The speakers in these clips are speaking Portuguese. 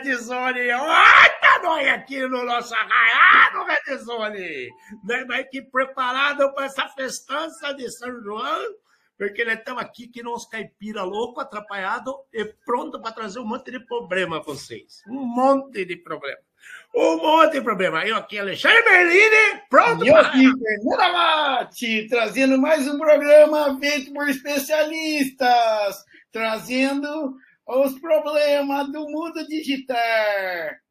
Red Zone! Olha nós aqui no nosso arraiado Red Zone! Nós aqui preparado para essa festança de São João, porque nós estamos aqui que nos caipira louco, atrapalhado e pronto para trazer um monte de problema para vocês. Um monte de problema. Um monte de problema. Eu aqui, Alexandre Berlini, pronto E eu aqui, Fernanda Mate, trazendo mais um programa feito por especialistas, trazendo os problemas do mundo digital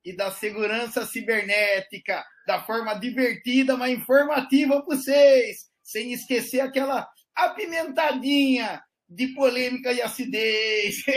e da segurança cibernética, da forma divertida, mas informativa para vocês, sem esquecer aquela apimentadinha de polêmica e acidez.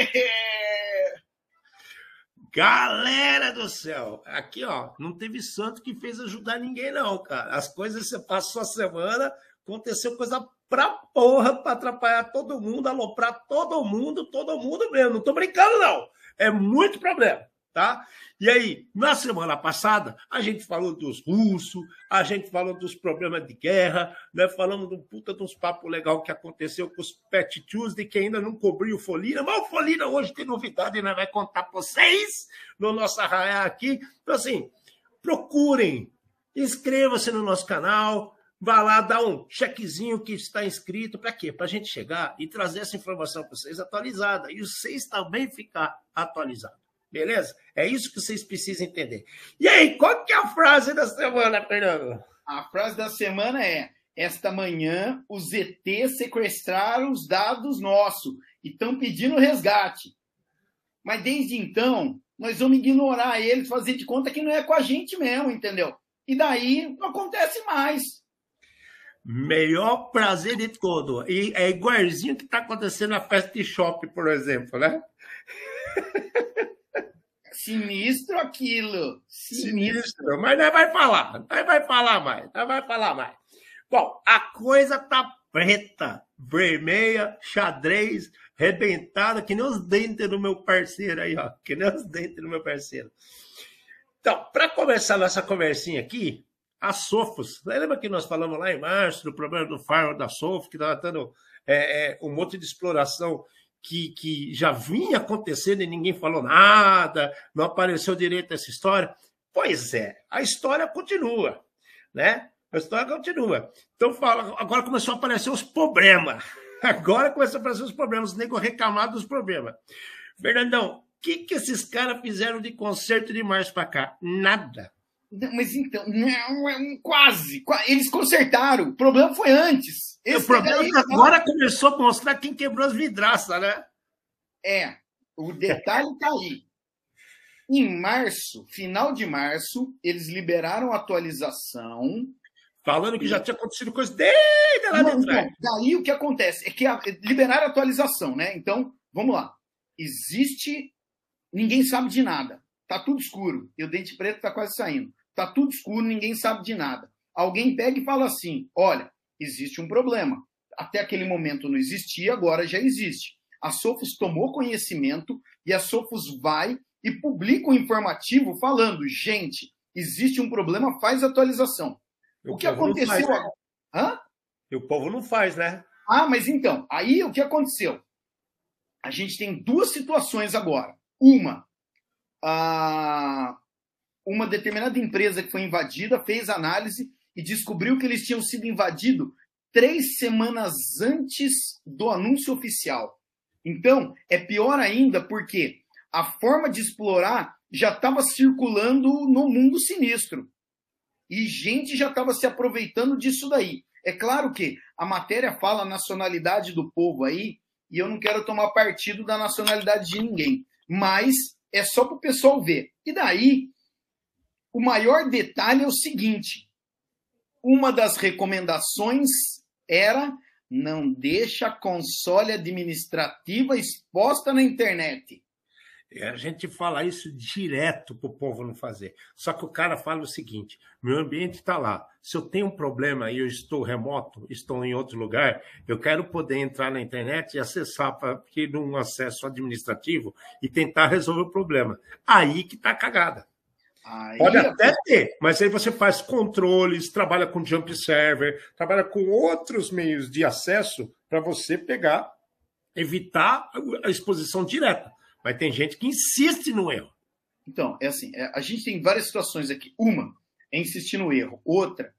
Galera do céu, aqui ó, não teve santo que fez ajudar ninguém, não, cara. As coisas você passou a semana, aconteceu coisa pra porra pra atrapalhar todo mundo, aloprar todo mundo, todo mundo mesmo. Não tô brincando, não. É muito problema, tá? E aí, na semana passada, a gente falou dos russos, a gente falou dos problemas de guerra, né? Falamos do puta dos papos legal que aconteceu com os Pet Tuesday, que ainda não cobriu o Folina, mas o Folina hoje tem novidade, né? Vai contar para vocês no nosso arraiá aqui. Então, assim, procurem, inscreva-se no nosso canal, vá lá, dá um chequezinho que está inscrito. Para quê? Para a gente chegar e trazer essa informação para vocês atualizada e vocês também ficar atualizados. Beleza? É isso que vocês precisam entender. E aí, qual que é a frase da semana, Fernando? A frase da semana é: Esta manhã os ET sequestraram os dados nossos e estão pedindo resgate. Mas desde então, nós vamos ignorar eles, fazer de conta que não é com a gente mesmo, entendeu? E daí não acontece mais. Melhor prazer de todo. E é igualzinho que está acontecendo na festa de shopping, por exemplo, né? Sinistro aquilo. Sinistro. Sinistro. Mas nós vai falar, nós vai falar mais, nós vai falar mais. Bom, a coisa tá preta, vermelha, xadrez, rebentada, que nem os dentes do meu parceiro aí, ó. Que nem os dentes do meu parceiro. Então, para começar nossa conversinha aqui, a Sofos. Lembra que nós falamos lá em março do problema do firewall da Sofos, que estava dando é, é, um monte de exploração que, que já vinha acontecendo e ninguém falou nada, não apareceu direito essa história. Pois é, a história continua, né? A história continua. Então, fala, agora começou a aparecer os problemas. Agora começou a aparecer os problemas, os negros reclamar dos problemas. Fernandão, o que, que esses caras fizeram de concerto de março para cá? Nada. Mas então, não, é um- quase, qua- Eles consertaram. O problema foi antes. o Esse problema daí- é que agora começou a mostrar quem quebrou as vidraças, né? É, o detalhe está aí. Em março, final de março, eles liberaram a atualização. Falando que já tinha acontecido coisa desde lá de trás. não, daí o que acontece? É que a- liberaram a atualização, né? Então, vamos lá. Existe. Ninguém sabe de nada. Tá tudo escuro. E o dente preto tá quase saindo. Tá tudo escuro, ninguém sabe de nada. Alguém pega e fala assim: olha, existe um problema. Até aquele momento não existia, agora já existe. A Sofos tomou conhecimento e a Sofos vai e publica um informativo falando: gente, existe um problema, faz atualização. O que povo não aconteceu faz, né? E o povo não faz, né? Ah, mas então, aí o que aconteceu? A gente tem duas situações agora. Uma, ah, uma determinada empresa que foi invadida fez análise e descobriu que eles tinham sido invadidos três semanas antes do anúncio oficial. Então, é pior ainda porque a forma de explorar já estava circulando no mundo sinistro. E gente já estava se aproveitando disso daí. É claro que a matéria fala a nacionalidade do povo aí, e eu não quero tomar partido da nacionalidade de ninguém, mas é só para o pessoal ver. E daí, o maior detalhe é o seguinte: uma das recomendações era não deixa a console administrativa exposta na internet. E a gente fala isso direto para o povo não fazer. Só que o cara fala o seguinte: meu ambiente está lá. Se eu tenho um problema e eu estou remoto, estou em outro lugar, eu quero poder entrar na internet e acessar para ter um acesso administrativo e tentar resolver o problema. Aí que está cagada. Aí, Pode até ter, mas aí você faz controles, trabalha com jump server, trabalha com outros meios de acesso para você pegar evitar a exposição direta. Mas tem gente que insiste no erro. Então, é assim, é, a gente tem várias situações aqui. Uma é insistir no erro. Outra,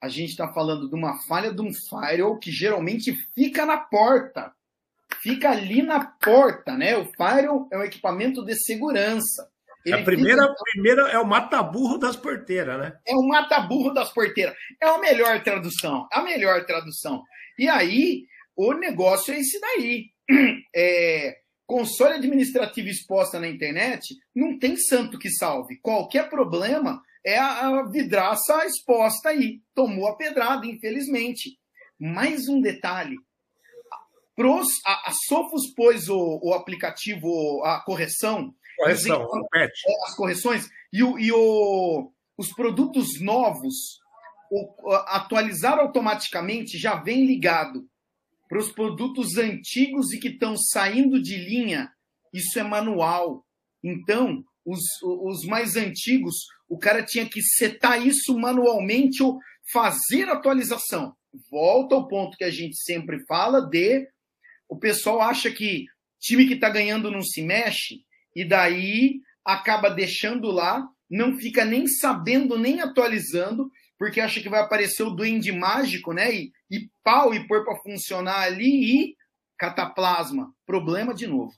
a gente está falando de uma falha de um firewall que geralmente fica na porta. Fica ali na porta, né? O firewall é um equipamento de segurança. Ele a primeira, fica... primeira é o mata-burro das porteiras, né? É o mata-burro das porteiras. É a melhor tradução. A melhor tradução. E aí, o negócio é esse daí. É, console administrativo exposta na internet, não tem santo que salve. Qualquer problema é a, vidraça exposta aí. Tomou a pedrada, infelizmente. Mais um detalhe. Pros, a, a Sofos pôs o, o aplicativo, a correção. Correção, é, As correções. E, o, e o, os produtos novos, o, atualizar automaticamente, já vem ligado para os produtos antigos e que estão saindo de linha, isso é manual. Então, os, os mais antigos, o cara tinha que setar isso manualmente ou fazer atualização. Volta ao ponto que a gente sempre fala de o pessoal acha que time que está ganhando não se mexe e daí acaba deixando lá, não fica nem sabendo, nem atualizando, porque acha que vai aparecer o duende mágico, né? E, e pau e pôr para funcionar ali e cataplasma. Problema de novo.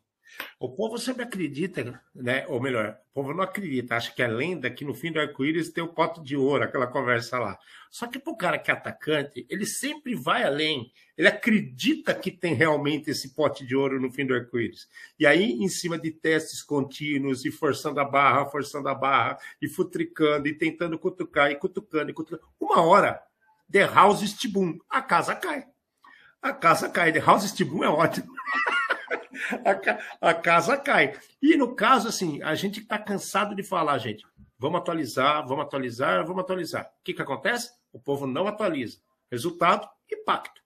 O povo sempre acredita, né? Ou melhor, o povo não acredita, acha que é lenda que no fim do arco-íris tem o pote de ouro, aquela conversa lá. Só que para o cara que é atacante, ele sempre vai além. Ele acredita que tem realmente esse pote de ouro no fim do arco-íris. E aí, em cima de testes contínuos, e forçando a barra, forçando a barra, e futricando, e tentando cutucar, e cutucando, e cutucando. Uma hora, The House Stibum, a casa cai. A casa cai. The House Stibum é ótimo. a, a casa cai. E no caso, assim, a gente está cansado de falar, gente, vamos atualizar, vamos atualizar, vamos atualizar. O que, que acontece? O povo não atualiza. Resultado, impacto.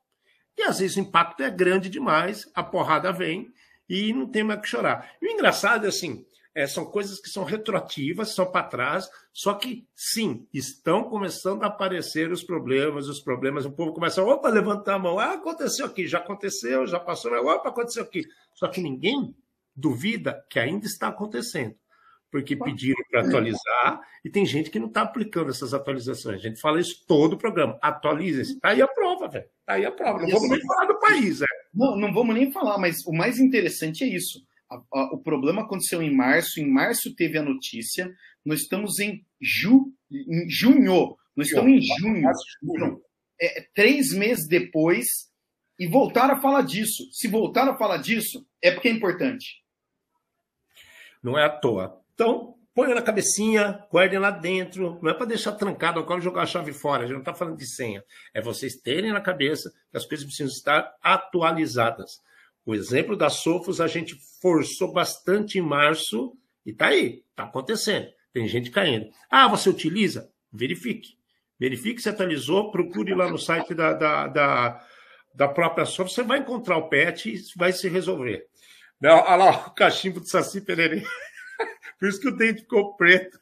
E às vezes o impacto é grande demais, a porrada vem e não tem mais que chorar. E o engraçado é assim, é, são coisas que são retroativas, são para trás, só que sim, estão começando a aparecer os problemas, os problemas, o povo começa, opa, levantar a mão, ah, aconteceu aqui, já aconteceu, já passou, opa, aconteceu aqui. Só que ninguém duvida que ainda está acontecendo, porque pediram para atualizar e tem gente que não está aplicando essas atualizações. A gente fala isso todo o programa, atualize-se. Está aí a prova, velho. Está aí a prova. Não vamos nem falar do país, é. Não, não vamos nem falar, mas o mais interessante é isso o problema aconteceu em março, em março teve a notícia, nós estamos em, ju, em junho, nós estamos em junho, junho. É, três meses depois, e voltaram a falar disso. Se voltaram a falar disso, é porque é importante. Não é à toa. Então, põe na cabecinha, guardem lá dentro. Não é para deixar trancado agora jogar a chave fora. A gente não está falando de senha. É vocês terem na cabeça que as coisas precisam estar atualizadas. O exemplo da Sofos a gente forçou bastante em março e tá aí, tá acontecendo. Tem gente caindo. Ah, você utiliza? Verifique. Verifique se atualizou, procure lá no site da, da, da, da própria Sofos, você vai encontrar o patch e vai se resolver. Olha lá o cachimbo de Saci Pererê. Por isso que o dente ficou preto.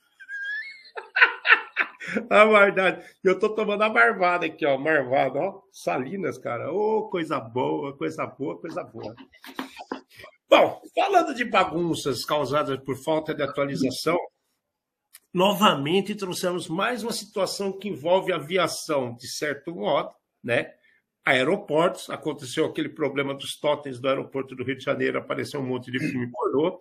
A verdade. Eu tô tomando a marvada aqui, ó. Marvada, ó. Salinas, cara. Ô, oh, coisa boa, coisa boa, coisa boa. Bom, falando de bagunças causadas por falta de atualização, novamente trouxemos mais uma situação que envolve aviação, de certo modo, né? Aeroportos, aconteceu aquele problema dos totens do aeroporto do Rio de Janeiro, apareceu um monte de filme pornô.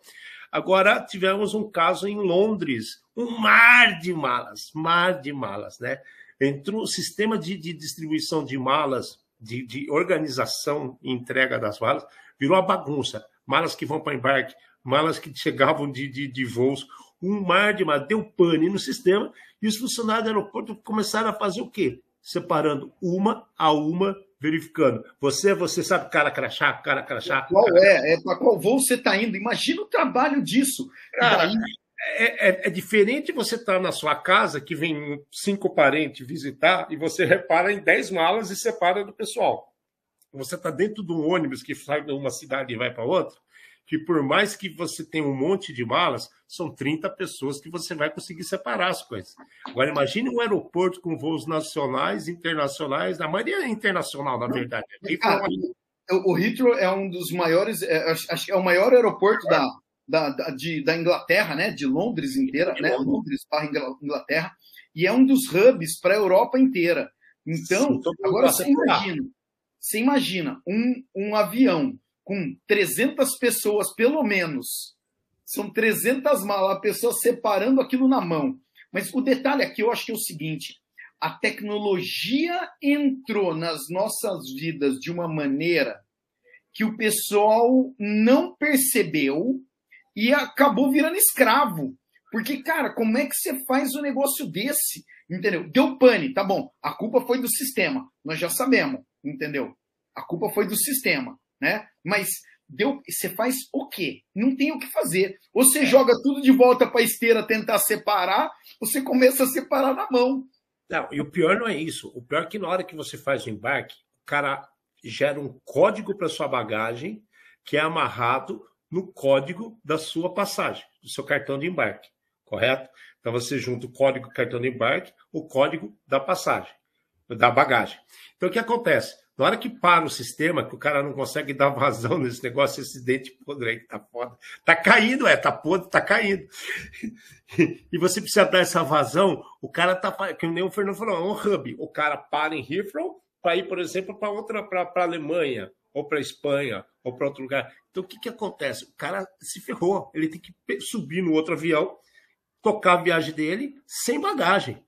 Agora tivemos um caso em Londres, um mar de malas, mar de malas, né? Entre o sistema de, de distribuição de malas, de, de, organização e entrega das malas, virou uma bagunça. Malas que vão para embarque, malas que chegavam de, de, de voos, um mar de malas. Deu pane no sistema e os funcionários do aeroporto começaram a fazer o quê? Separando uma a uma verificando. Você, você sabe cara crachá, cara crachá. Qual é? É para qual voo você está indo? Imagina o trabalho disso. Cara, é, é, é, diferente você estar tá na sua casa, que vem cinco parentes visitar, e você repara em dez malas e separa do pessoal. Você está dentro de um ônibus que sai de uma cidade e vai para outra, que por mais que você tenha um monte de malas, são 30 pessoas que você vai conseguir separar as coisas. Agora, imagine um aeroporto com voos nacionais, internacionais, a maioria é internacional, na verdade. Cara, o Heathrow é um dos maiores, é, acho que é o maior aeroporto da, da, da, de, da Inglaterra, né? De Londres inteira, né? Londres para Inglaterra, e é um dos hubs para a Europa inteira. Então, Sim, agora você imagina, você imagina um, um avião com 300 pessoas, pelo menos, são 300 malas, a pessoa separando aquilo na mão. Mas o detalhe aqui eu acho que é o seguinte: a tecnologia entrou nas nossas vidas de uma maneira que o pessoal não percebeu e acabou virando escravo. Porque, cara, como é que você faz um negócio desse? Entendeu? Deu pane, tá bom. A culpa foi do sistema. Nós já sabemos, entendeu? A culpa foi do sistema, né? Mas deu, você faz o quê? Não tem o que fazer. Ou você é. joga tudo de volta para a esteira tentar separar, ou você começa a separar na mão. Não, e o pior não é isso. O pior é que na hora que você faz o embarque, o cara gera um código para sua bagagem que é amarrado no código da sua passagem, do seu cartão de embarque, correto? Então você junta o código do cartão de embarque, o código da passagem, da bagagem. Então o que acontece? Na hora que para o sistema, que o cara não consegue dar vazão nesse negócio, esse dente podre aí que tá foda. Tá caindo, é, tá podre, tá caindo. E você precisa dar essa vazão, o cara tá, que nem o Fernando falou, é um hub. O cara para em Heathrow para ir, por exemplo, para outra, para a Alemanha, ou para Espanha, ou para outro lugar. Então o que, que acontece? O cara se ferrou, ele tem que subir no outro avião, tocar a viagem dele sem bagagem.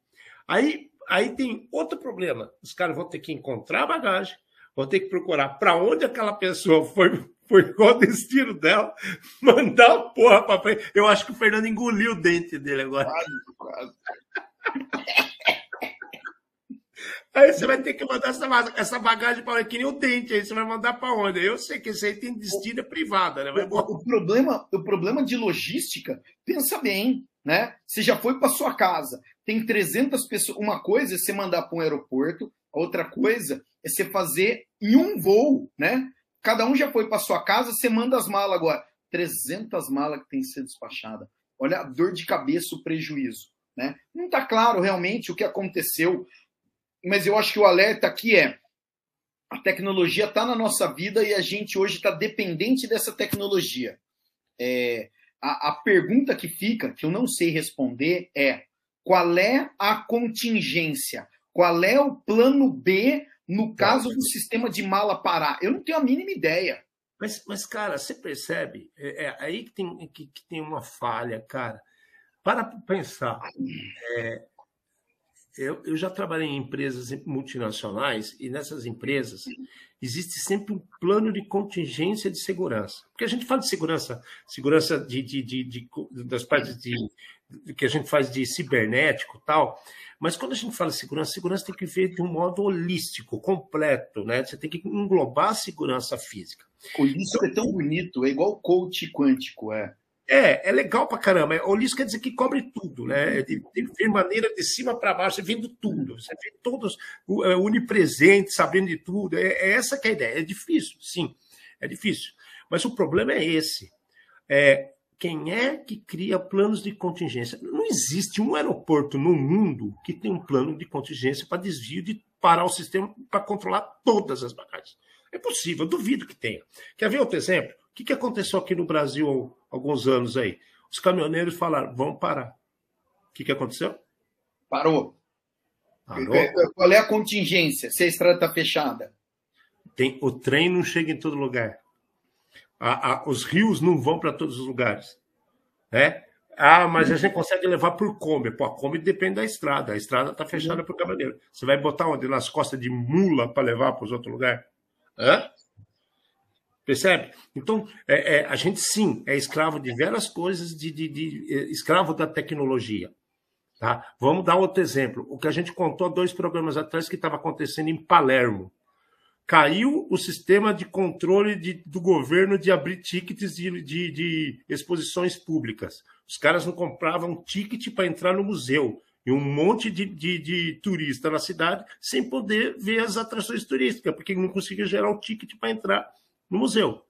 Aí Aí tem outro problema. Os caras vão ter que encontrar a bagagem, vão ter que procurar para onde aquela pessoa foi, foi qual o destino dela, mandar a porra para frente. Eu acho que o Fernando engoliu o dente dele agora. Quase, quase. Aí você vai ter que mandar essa, essa bagagem para que nem o dente, aí você vai mandar para onde? Eu sei que isso aí tem destino privada, né? O, o, problema, o problema de logística, pensa bem, né? Você já foi para sua casa, tem 300 pessoas. Uma coisa é você mandar para um aeroporto, outra coisa é você fazer em um voo, né? Cada um já foi para sua casa, você manda as malas agora. 300 malas que tem que ser despachada. Olha a dor de cabeça, o prejuízo, né? Não está claro realmente o que aconteceu, mas eu acho que o alerta aqui é a tecnologia está na nossa vida e a gente hoje está dependente dessa tecnologia. É, a, a pergunta que fica, que eu não sei responder, é qual é a contingência? Qual é o plano B no caso do sistema de mala parar? Eu não tenho a mínima ideia. Mas, mas cara, você percebe? É, é aí que tem, que, que, tem uma falha, cara. Para pensar. É, eu, eu já trabalhei em empresas multinacionais e nessas empresas existe sempre um plano de contingência de segurança. Porque a gente fala de segurança, segurança de, de, de, de das partes de, que a gente faz de cibernético tal. Mas quando a gente fala de segurança, segurança tem que ver de um modo holístico, completo, né? Você tem que englobar a segurança física. Holístico então, é tão bonito, é igual coach quântico, é. É, é legal pra caramba. Holístico quer dizer que cobre tudo, né? De, de maneira de cima para baixo, vendo tudo. Você vê todos é, onipresentes, sabendo de tudo. É, é, essa que é a ideia. É difícil, sim, é difícil. Mas o problema é esse. É, quem é que cria planos de contingência? Não existe um aeroporto no mundo que tenha um plano de contingência para desvio de parar o sistema para controlar todas as bagagens. É possível, duvido que tenha. Quer ver outro exemplo? O que, aconteceu aqui no Brasil alguns anos aí? Os caminhoneiros falaram, vamos parar. O que, que aconteceu? Parou. Parou. Qual é a contingência se a estrada está fechada? Tem, o trem não chega em todo lugar. A, a, os rios não vão para todos os lugares. Né? Ah, mas a gente consegue levar por Kombi. Pô, a Kombi depende da estrada. A estrada está fechada para o caminhoneiro. Você vai botar onde? Nas costas de mula para levar para os outros lugares? Hã? Percebe? Então, é, é, a gente sim é escravo de várias coisas, de, de, de, é, escravo da tecnologia. Tá? Vamos dar outro exemplo. O que a gente contou dois programas atrás que estava acontecendo em Palermo caiu o sistema de controle de, do governo de abrir tickets de, de, de, exposições públicas. Os caras não compravam ticket para entrar no museu. E um monte de, de, de, turista na cidade sem poder ver as atrações turísticas, porque não conseguia gerar o ticket para entrar no museu.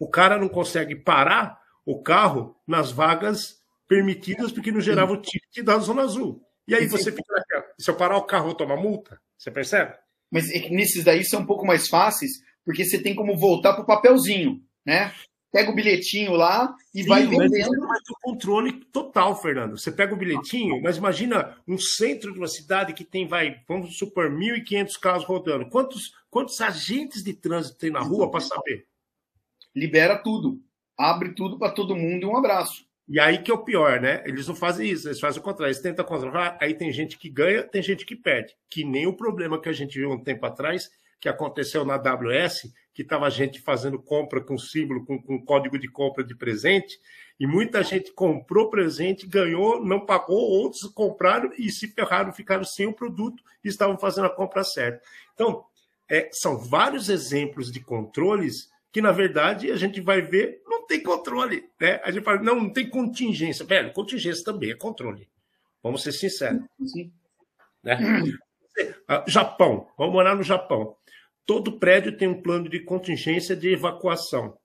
O cara não consegue parar o carro nas vagas permitidas porque não gerava o ticket da Zona Azul. E aí você fica naquela. Se eu parar o carro, eu tomo multa? Você percebe? Mas nesses daí são um pouco mais fáceis, porque você tem como voltar para o papelzinho, né? Pega o bilhetinho lá e Sim, vai vendendo. Mas o controle total, Fernando. Você pega o bilhetinho, mas imagina um centro de uma cidade que tem, vai, vamos supor, 1.500 carros rodando. Quantos, quantos agentes de trânsito tem na rua para saber? Libera tudo. Abre tudo para todo mundo e um abraço. E aí que é o pior, né? Eles não fazem isso, eles fazem o contrário. Eles tentam controlar, aí tem gente que ganha, tem gente que perde. Que nem o problema que a gente viu um tempo atrás, que aconteceu na AWS, que estava gente fazendo compra com símbolo, com, com código de compra de presente, e muita gente comprou presente, ganhou, não pagou, outros compraram e se ferraram, ficaram sem o produto e estavam fazendo a compra certa. Então, é, são vários exemplos de controles que, na verdade, a gente vai ver tem controle. Né? A gente fala, não, não tem contingência. Velho, contingência também é controle. Vamos ser sinceros. Sim. Né? Ah, Japão, vamos morar no Japão. Todo prédio tem um plano de contingência de evacuação.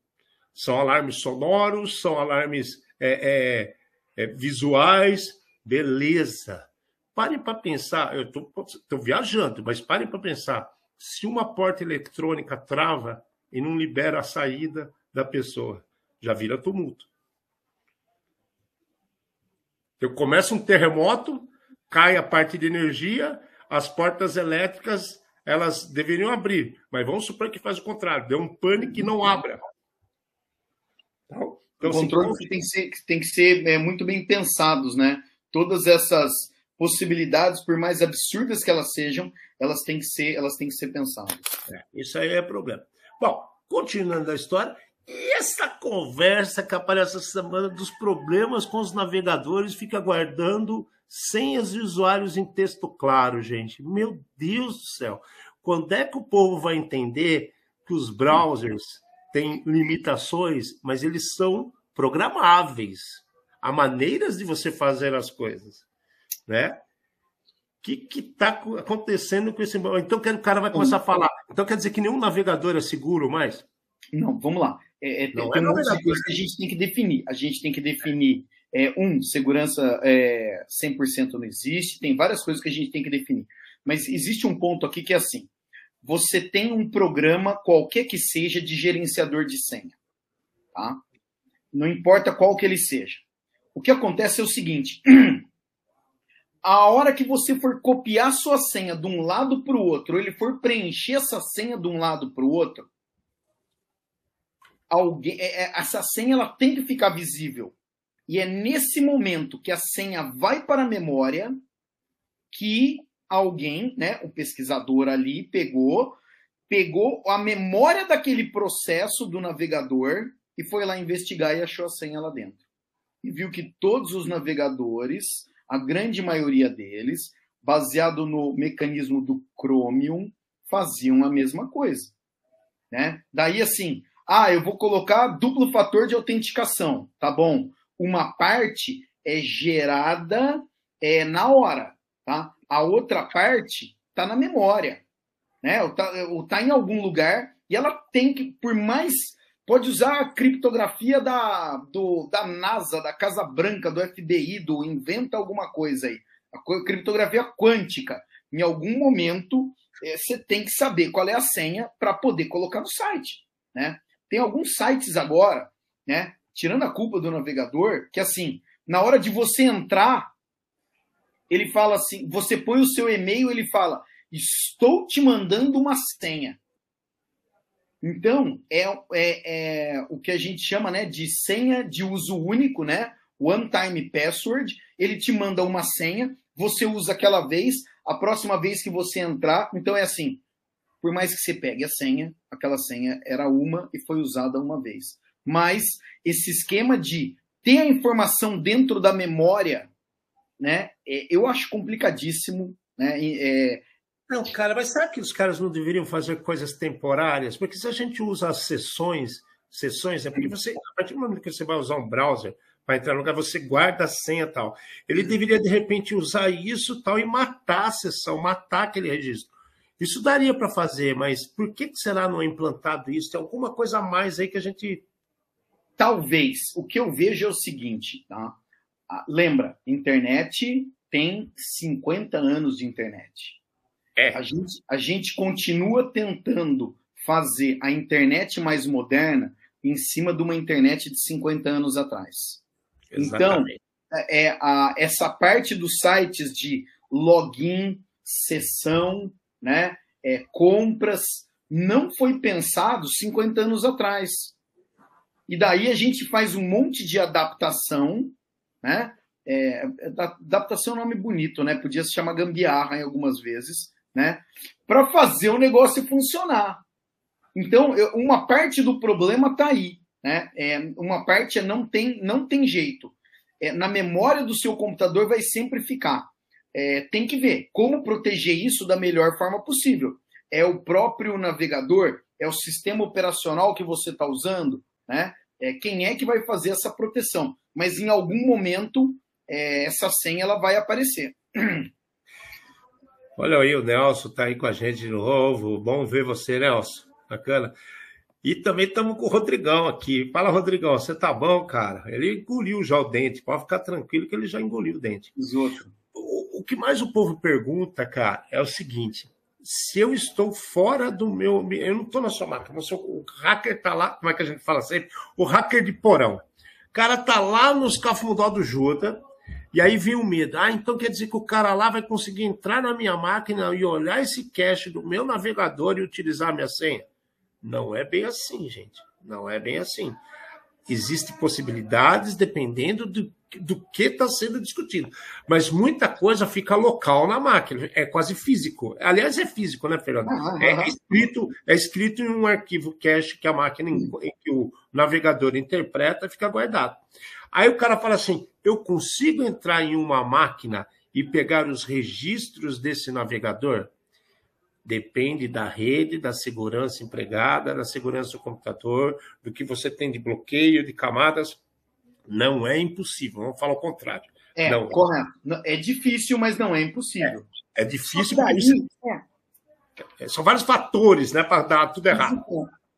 São alarmes sonoros, são alarmes é, é, é, visuais, beleza. Parem para pensar, eu estou viajando, mas parem para pensar. Se uma porta eletrônica trava e não libera a saída da pessoa, já vira tumulto. Eu começo um terremoto, cai a parte de energia, as portas elétricas elas deveriam abrir, mas vamos supor que faz o contrário, deu um pânico e não abra. Então, então o controle assim, tem que ser, tem que ser é, muito bem pensados, né? Todas essas possibilidades, por mais absurdas que elas sejam, elas têm que ser, elas têm que ser pensadas. É, isso aí é problema. Bom, continuando a história, e essa conversa que aparece essa semana dos problemas com os navegadores fica guardando senhas de usuários em texto claro, gente. Meu Deus do céu. Quando é que o povo vai entender que os browsers têm limitações, mas eles são programáveis? Há maneiras de você fazer as coisas, né? O que está acontecendo com esse. Então, o cara vai começar a falar. Então, quer dizer que nenhum navegador é seguro mais? Não, vamos lá. É, é, tem é muitas coisas que a gente tem que definir. A gente tem que definir, é, um, segurança é, 100% não existe, tem várias coisas que a gente tem que definir. Mas existe um ponto aqui que é assim: você tem um programa, qualquer que seja, de gerenciador de senha. Tá? Não importa qual que ele seja. O que acontece é o seguinte: a hora que você for copiar sua senha de um lado para o outro, ou ele for preencher essa senha de um lado para o outro, alguém, é, é, essa senha ela tem que ficar visível. E é nesse momento que a senha vai para a memória que alguém, né, o pesquisador ali pegou, pegou a memória daquele processo do navegador e foi lá investigar e achou a senha lá dentro. E viu que todos os navegadores, a grande maioria deles, baseado no mecanismo do Chromium, faziam a mesma coisa, né? Daí assim, ah, eu vou colocar duplo fator de autenticação. Tá bom. Uma parte é gerada é, na hora, tá? A outra parte está na memória, né? Ou tá, ou tá em algum lugar e ela tem que, por mais pode usar a criptografia da, do, da NASA, da Casa Branca, do FBI, do inventa alguma coisa aí. A criptografia quântica. Em algum momento, é, você tem que saber qual é a senha para poder colocar no site. Né? Tem alguns sites agora, né? Tirando a culpa do navegador, que assim, na hora de você entrar, ele fala assim: você põe o seu e-mail, ele fala, estou te mandando uma senha. Então, é, é, é, o que a gente chama né, de senha de uso único, né? One time password. Ele te manda uma senha, você usa aquela vez, a próxima vez que você entrar. Então é assim: por mais que você pegue a senha, aquela senha era uma e foi usada uma vez. Mas esse esquema de ter a informação dentro da memória, né, é, eu acho complicadíssimo. Né, é... Não, cara, mas será que os caras não deveriam fazer coisas temporárias? Porque se a gente usa as sessões, sessões, é porque você, a partir do momento que você vai usar um browser, para entrar no lugar, você guarda a senha tal. Ele deveria, de repente, usar isso tal e matar a sessão, matar aquele registro. Isso daria para fazer, mas por que será não é implantado isso? Tem alguma coisa a mais aí que a gente. Talvez. O que eu vejo é o seguinte, tá? Ah, lembra, internet tem 50 anos de internet. É. A gente, a gente continua tentando fazer a internet mais moderna em cima de uma internet de 50 anos atrás. Exatamente. Então, é, é, a, essa parte dos sites de login, sessão, né, é, compras, não foi pensado 50 anos atrás. E daí a gente faz um monte de adaptação, né? É, adaptação é um nome bonito, né? Podia se chamar gambiarra em algumas vezes, né? Para fazer o negócio funcionar. Então, eu, uma parte do problema está aí, né? É, uma parte é não tem, não tem jeito. É, na memória do seu computador vai sempre ficar. É, tem que ver como proteger isso da melhor forma possível. É o próprio navegador, é o sistema operacional que você está usando, né? É, quem é que vai fazer essa proteção? Mas em algum momento é, essa senha ela vai aparecer. Olha aí, o Nelson está aí com a gente de novo. Bom ver você, Nelson. Bacana. E também estamos com o Rodrigão aqui. Fala, Rodrigão, você tá bom, cara? Ele engoliu já o dente. Pode ficar tranquilo que ele já engoliu o dente. O, o que mais o povo pergunta, cara, é o seguinte: se eu estou fora do meu. Eu não estou na sua máquina, o hacker está lá, como é que a gente fala sempre? O hacker de porão. O cara tá lá nos cafundó do Juda, e aí vem o medo. Ah, então quer dizer que o cara lá vai conseguir entrar na minha máquina e olhar esse cache do meu navegador e utilizar a minha senha? Não é bem assim, gente. Não é bem assim. Existem possibilidades dependendo do, do que está sendo discutido. Mas muita coisa fica local na máquina, é quase físico. Aliás, é físico, né, Fernando? É, escrito, é escrito em um arquivo cache que a máquina, que o navegador interpreta, fica guardado. Aí o cara fala assim: eu consigo entrar em uma máquina e pegar os registros desse navegador? Depende da rede, da segurança empregada, da segurança do computador, do que você tem de bloqueio, de camadas. Não é impossível, vamos falar o contrário. É, não. correto. É difícil, mas não é impossível. É, é difícil daí, é. São vários fatores né, para dar tudo errado.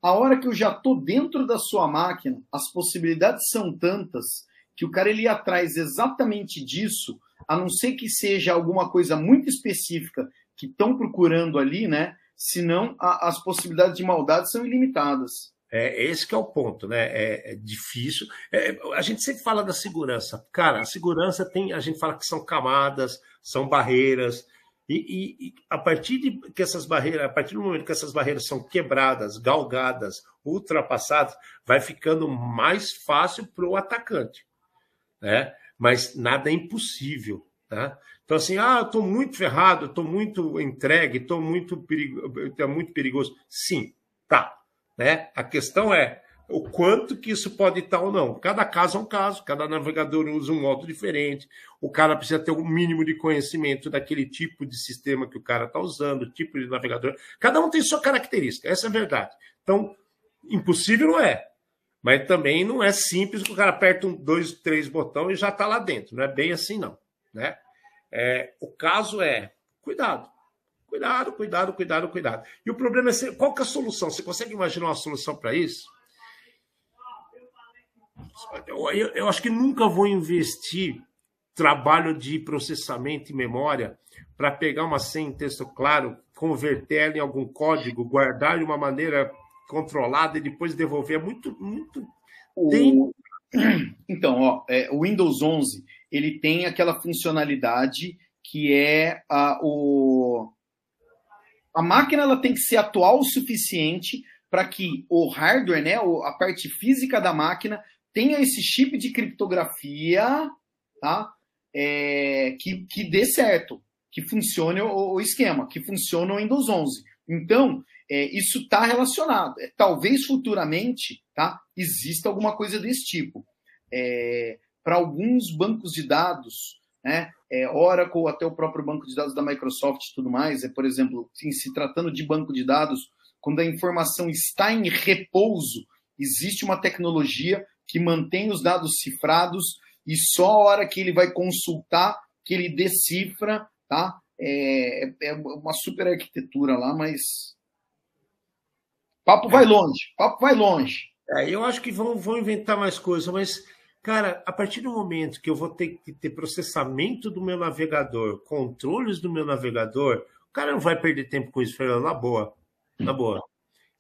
A hora que eu já estou dentro da sua máquina, as possibilidades são tantas que o cara ele ia atrás exatamente disso, a não ser que seja alguma coisa muito específica que estão procurando ali, né? Senão a, as possibilidades de maldade são ilimitadas. É, esse que é o ponto, né? É, é difícil. É, a gente sempre fala da segurança. Cara, a segurança tem. A gente fala que são camadas, são barreiras. E, e, e, a partir de que essas barreiras, a partir do momento que essas barreiras são quebradas, galgadas, ultrapassadas, vai ficando mais fácil para o atacante, né? Mas nada é impossível, tá? Então, assim, ah, eu estou muito ferrado, estou muito entregue, estou muito, perigo, muito perigoso. Sim, tá. Né? A questão é o quanto que isso pode estar ou não. Cada caso é um caso, cada navegador usa um modo diferente, o cara precisa ter um mínimo de conhecimento daquele tipo de sistema que o cara está usando, tipo de navegador. Cada um tem sua característica, essa é a verdade. Então, impossível não é. Mas também não é simples que o cara aperta um, dois, três botões e já está lá dentro. Não é bem assim, não. Né? É, o caso é cuidado. Cuidado, cuidado, cuidado, cuidado. E o problema é qual que é a solução? Você consegue imaginar uma solução para isso? Eu, eu, eu, acho que nunca vou investir trabalho de processamento e memória para pegar uma senha em texto claro, converter ela em algum código, guardar de uma maneira controlada e depois devolver. É muito, muito. Tem... Então, ó, é, o Windows 11 ele tem aquela funcionalidade que é a, o, a máquina ela tem que ser atual o suficiente para que o hardware, né, a parte física da máquina, tenha esse chip de criptografia tá, é, que, que dê certo, que funcione o, o, esquema, que funcione o Windows 11. Então, é, isso está relacionado. É, talvez futuramente tá, exista alguma coisa desse tipo. É, para alguns bancos de dados, né? É, Oracle, até o próprio banco de dados da Microsoft e tudo mais, é, por exemplo, em se tratando de banco de dados, quando a informação está em repouso, existe uma tecnologia que mantém os dados cifrados e só a hora que ele vai consultar que ele decifra, tá? É, é uma super arquitetura lá, mas papo vai longe, papo vai longe. É, eu acho que vão, vão inventar mais coisas, mas Cara, a partir do momento que eu vou ter que ter processamento do meu navegador, controles do meu navegador, o cara não vai perder tempo com isso, Fernando, na boa. Na boa.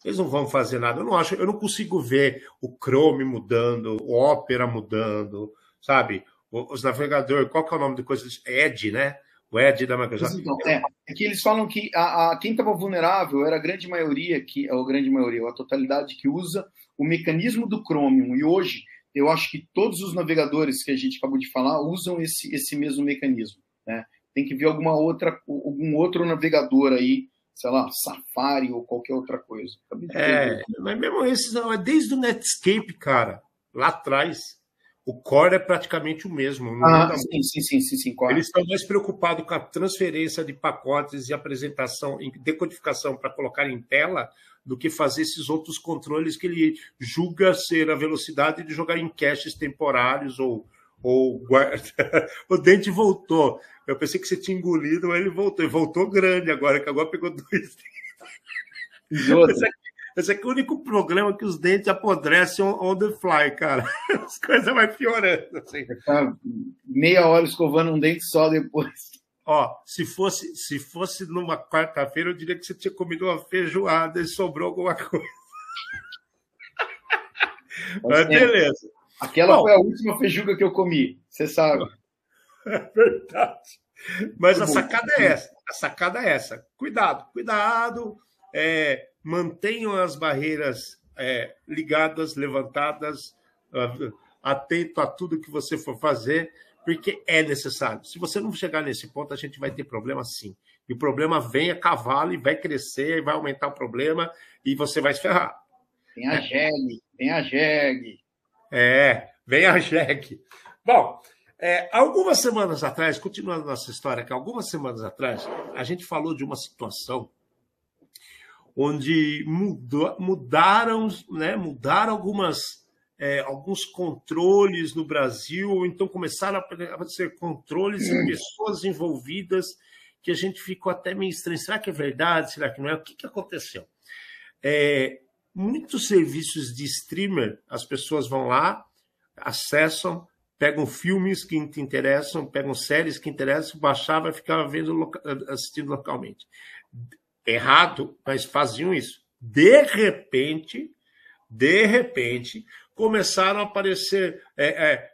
Eles não vão fazer nada. Eu não acho, eu não consigo ver o Chrome mudando, o Opera mudando, sabe? Os navegadores, qual que é o nome de coisa? Edge, né? O Edge da Microsoft. Então, é, é que eles falam que a, a quem estava vulnerável era a grande maioria, que, a grande maioria, a totalidade que usa o mecanismo do Chromium. E hoje, eu acho que todos os navegadores que a gente acabou de falar usam esse, esse mesmo mecanismo. Né? Tem que ver alguma outra, algum outro navegador aí sei lá, Safari ou qualquer outra coisa. É, mas mesmo esse não, é desde o Netscape, cara, lá atrás. O core é praticamente o mesmo. Ah, sim, sim, sim, sim, sim, Eles estão mais preocupados com a transferência de pacotes e apresentação, decodificação para colocar em tela, do que fazer esses outros controles que ele julga ser a velocidade de jogar em caches temporários ou, ou guarda. o dente voltou. Eu pensei que você tinha engolido, mas ele voltou. E voltou grande agora, que agora pegou dois. Esse aqui, esse aqui é o único problema que os dentes apodrecem on, on the fly, cara. As coisas vão piorando. Assim. Tá meia hora escovando um dente só depois. Ó, se fosse, se fosse numa quarta-feira, eu diria que você tinha comido uma feijoada e sobrou alguma coisa. Mas beleza. Aquela Bom, foi a última feijuga que eu comi, você sabe. É verdade. Mas a sacada é essa. A sacada é essa. Cuidado, cuidado. É, mantenham as barreiras é, ligadas, levantadas, atento a tudo que você for fazer, porque é necessário. Se você não chegar nesse ponto, a gente vai ter problema sim. E o problema vem a cavalo e vai crescer, e vai aumentar o problema e você vai se ferrar. Tem a jegue, tem a jegue. É, vem a jegue. Bom, é, algumas semanas atrás, continuando nossa história, que algumas semanas atrás, a gente falou de uma situação onde mudou, mudaram, né, mudaram algumas, é, alguns controles no Brasil, então começaram a aparecer controles e pessoas envolvidas que a gente ficou até meio estranho. Será que é verdade? Será que não é? O que, que aconteceu? É, muitos serviços de streamer, as pessoas vão lá, acessam, pegam filmes que te interessam, pegam séries que interessam, baixava e ficava vendo, assistindo localmente. Errado, mas faziam isso. De repente, de repente, começaram a aparecer é, é,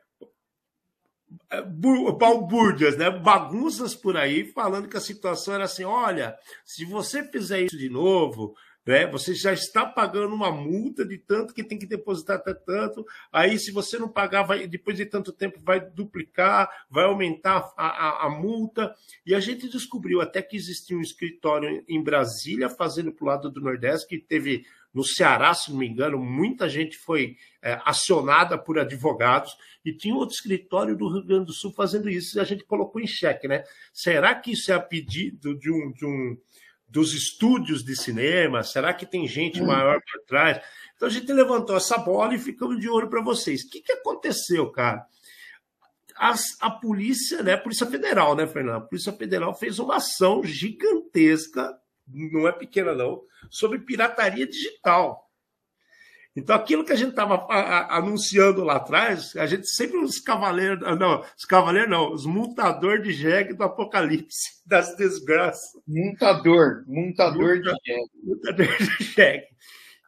é balbúrdias, né? bagunças por aí, falando que a situação era assim: olha, se você fizer isso de novo, né? Você já está pagando uma multa de tanto que tem que depositar até tanto. Aí, se você não pagar, vai, depois de tanto tempo, vai duplicar, vai aumentar a, a, a multa. E a gente descobriu até que existia um escritório em Brasília, fazendo para o lado do Nordeste, que teve no Ceará, se não me engano, muita gente foi é, acionada por advogados e tinha outro escritório do Rio Grande do Sul fazendo isso e a gente colocou em xeque, né? Será que isso é a pedido de um, de um dos estúdios de cinema? Será que tem gente hum. maior por trás? Então a gente levantou essa bola e ficamos de olho para vocês. O que, que aconteceu, cara? As, a polícia, né? A Polícia Federal, né, Fernando? A Polícia Federal fez uma ação gigantesca, não é pequena, não, sobre pirataria digital. Então, aquilo que a gente estava anunciando lá atrás, a gente sempre os cavaleiros, ah, não, os cavaleiros não, os montador de jegue do apocalipse, das desgraças. Montador, montador Monta, de jegue. Montador de jegue.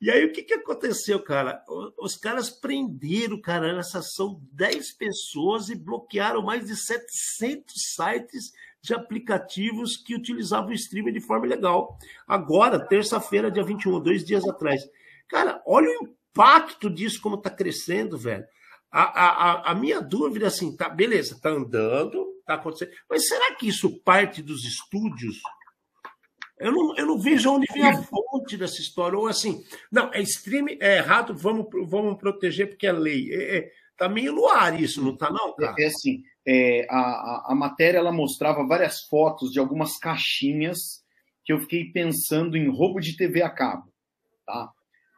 E aí, o que, que aconteceu, cara? Os caras prenderam, cara, nessa ação 10 pessoas e bloquearam mais de 700 sites de aplicativos que utilizavam o streaming de forma ilegal. Agora, terça-feira, dia 21, dois dias atrás. Cara, olha o impacto disso, como está crescendo, velho. A, a, a, minha dúvida é assim, tá, beleza, tá andando, tá acontecendo, mas será que isso parte dos estúdios? Eu não, eu não vejo onde vem a fonte dessa história. Ou assim, não, é streaming, é errado, vamos, vamos proteger porque é lei. É, é, tá meio no ar isso, não tá não, cara? É, é assim, é, a, a matéria ela mostrava várias fotos de algumas caixinhas que eu fiquei pensando em roubo de TV a cabo, tá?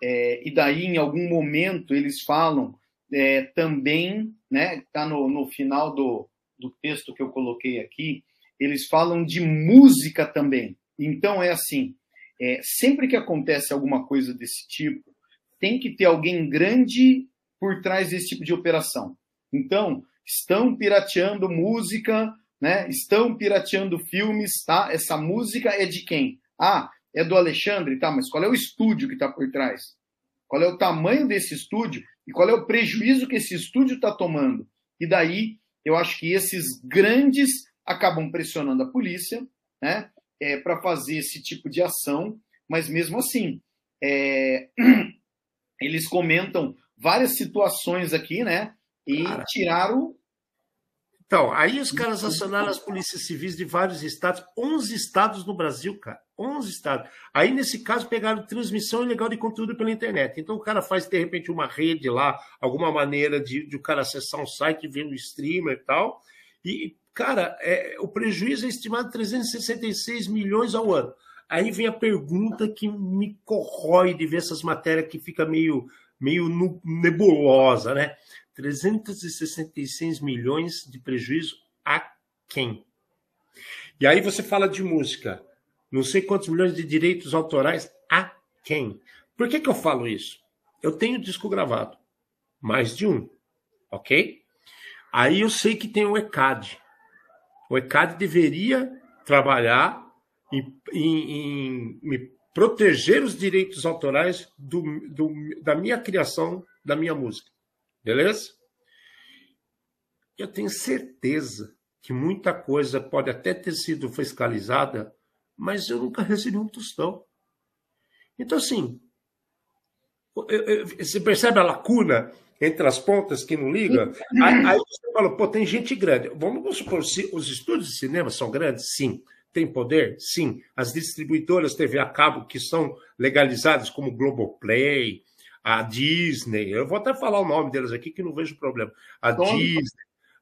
É, e daí, em algum momento, eles falam é, também, né, está no, no final do, do texto que eu coloquei aqui, eles falam de música também. Então, é assim: é, sempre que acontece alguma coisa desse tipo, tem que ter alguém grande por trás desse tipo de operação. Então, estão pirateando música, né? Estão pirateando filmes, tá? Essa música é de quem? Ah, é do Alexandre, tá? Mas qual é o estúdio que está por trás? Qual é o tamanho desse estúdio e qual é o prejuízo que esse estúdio está tomando? E daí eu acho que esses grandes acabam pressionando a polícia, né? É, para fazer esse tipo de ação, mas mesmo assim, é, eles comentam várias situações aqui, né? E Cara. tiraram então, aí os caras acionaram as polícias civis de vários estados, 11 estados no Brasil, cara, 11 estados. Aí, nesse caso, pegaram transmissão ilegal de conteúdo pela internet. Então, o cara faz, de repente, uma rede lá, alguma maneira de, de o cara acessar um site, ver um streamer e tal. E, cara, é, o prejuízo é estimado em 366 milhões ao ano. Aí vem a pergunta que me corrói de ver essas matérias que fica meio, meio nebulosa, né? 366 milhões de prejuízo a quem? E aí você fala de música, não sei quantos milhões de direitos autorais a quem? Por que, que eu falo isso? Eu tenho disco gravado, mais de um, ok? Aí eu sei que tem o ECAD. O ECAD deveria trabalhar em, em, em proteger os direitos autorais do, do, da minha criação, da minha música. Beleza? Eu tenho certeza que muita coisa pode até ter sido fiscalizada, mas eu nunca recebi um tostão. Então, assim, você percebe a lacuna entre as pontas que não liga? Aí, aí você fala, pô, tem gente grande. Vamos supor, se os estúdios de cinema são grandes? Sim. Tem poder? Sim. As distribuidoras TV a cabo que são legalizadas, como Globoplay, a Disney, eu vou até falar o nome deles aqui que não vejo problema. A Disney,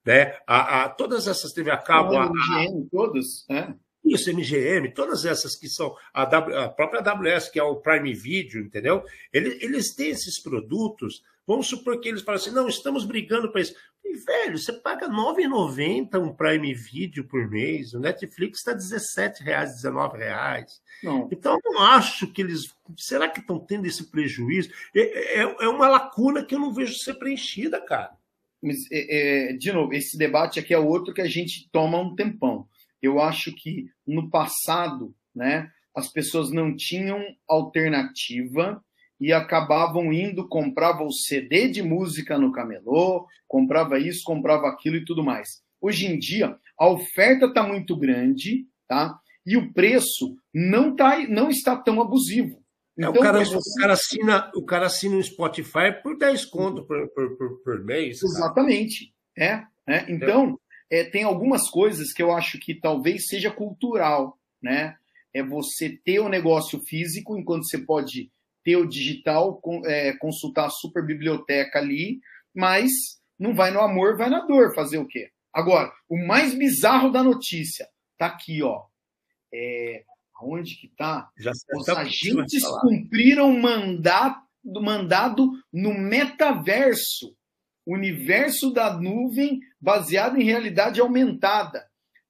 né? A, a, todas essas TV a cabo. A, MGM, todos, né? Isso, MGM, todas essas que são a, w, a própria AWS, que é o Prime Video, entendeu? Eles, eles têm esses produtos. Vamos supor que eles falam assim: não, estamos brigando para isso. E, velho, você paga R$ 9,90 um Prime Video por mês, o Netflix está R$ 17,00, R$ 19,00. Não. Então, eu não acho que eles. Será que estão tendo esse prejuízo? É, é, é, uma lacuna que eu não vejo ser preenchida, cara. Mas, é, é, de novo, esse debate aqui é outro que a gente toma um tempão. Eu acho que no passado, né, as pessoas não tinham alternativa e acabavam indo, comprava o CD de música no camelô, comprava isso, comprava aquilo e tudo mais. Hoje em dia, a oferta está muito grande, tá? E o preço não, tá, não está tão abusivo. Então, é, o, cara, você... o, cara assina, o cara assina um Spotify por 10 conto por, por, por, por mês. Cara. Exatamente. É, é. Então, é, tem algumas coisas que eu acho que talvez seja cultural, né? É você ter o negócio físico, enquanto você pode ter o digital, é, consultar a super biblioteca ali, mas não vai no amor, vai na dor fazer o quê? Agora, o mais bizarro da notícia tá aqui, ó. É, aonde que tá? Os agentes cumpriram mandato, mandado no metaverso universo da nuvem baseado em realidade aumentada.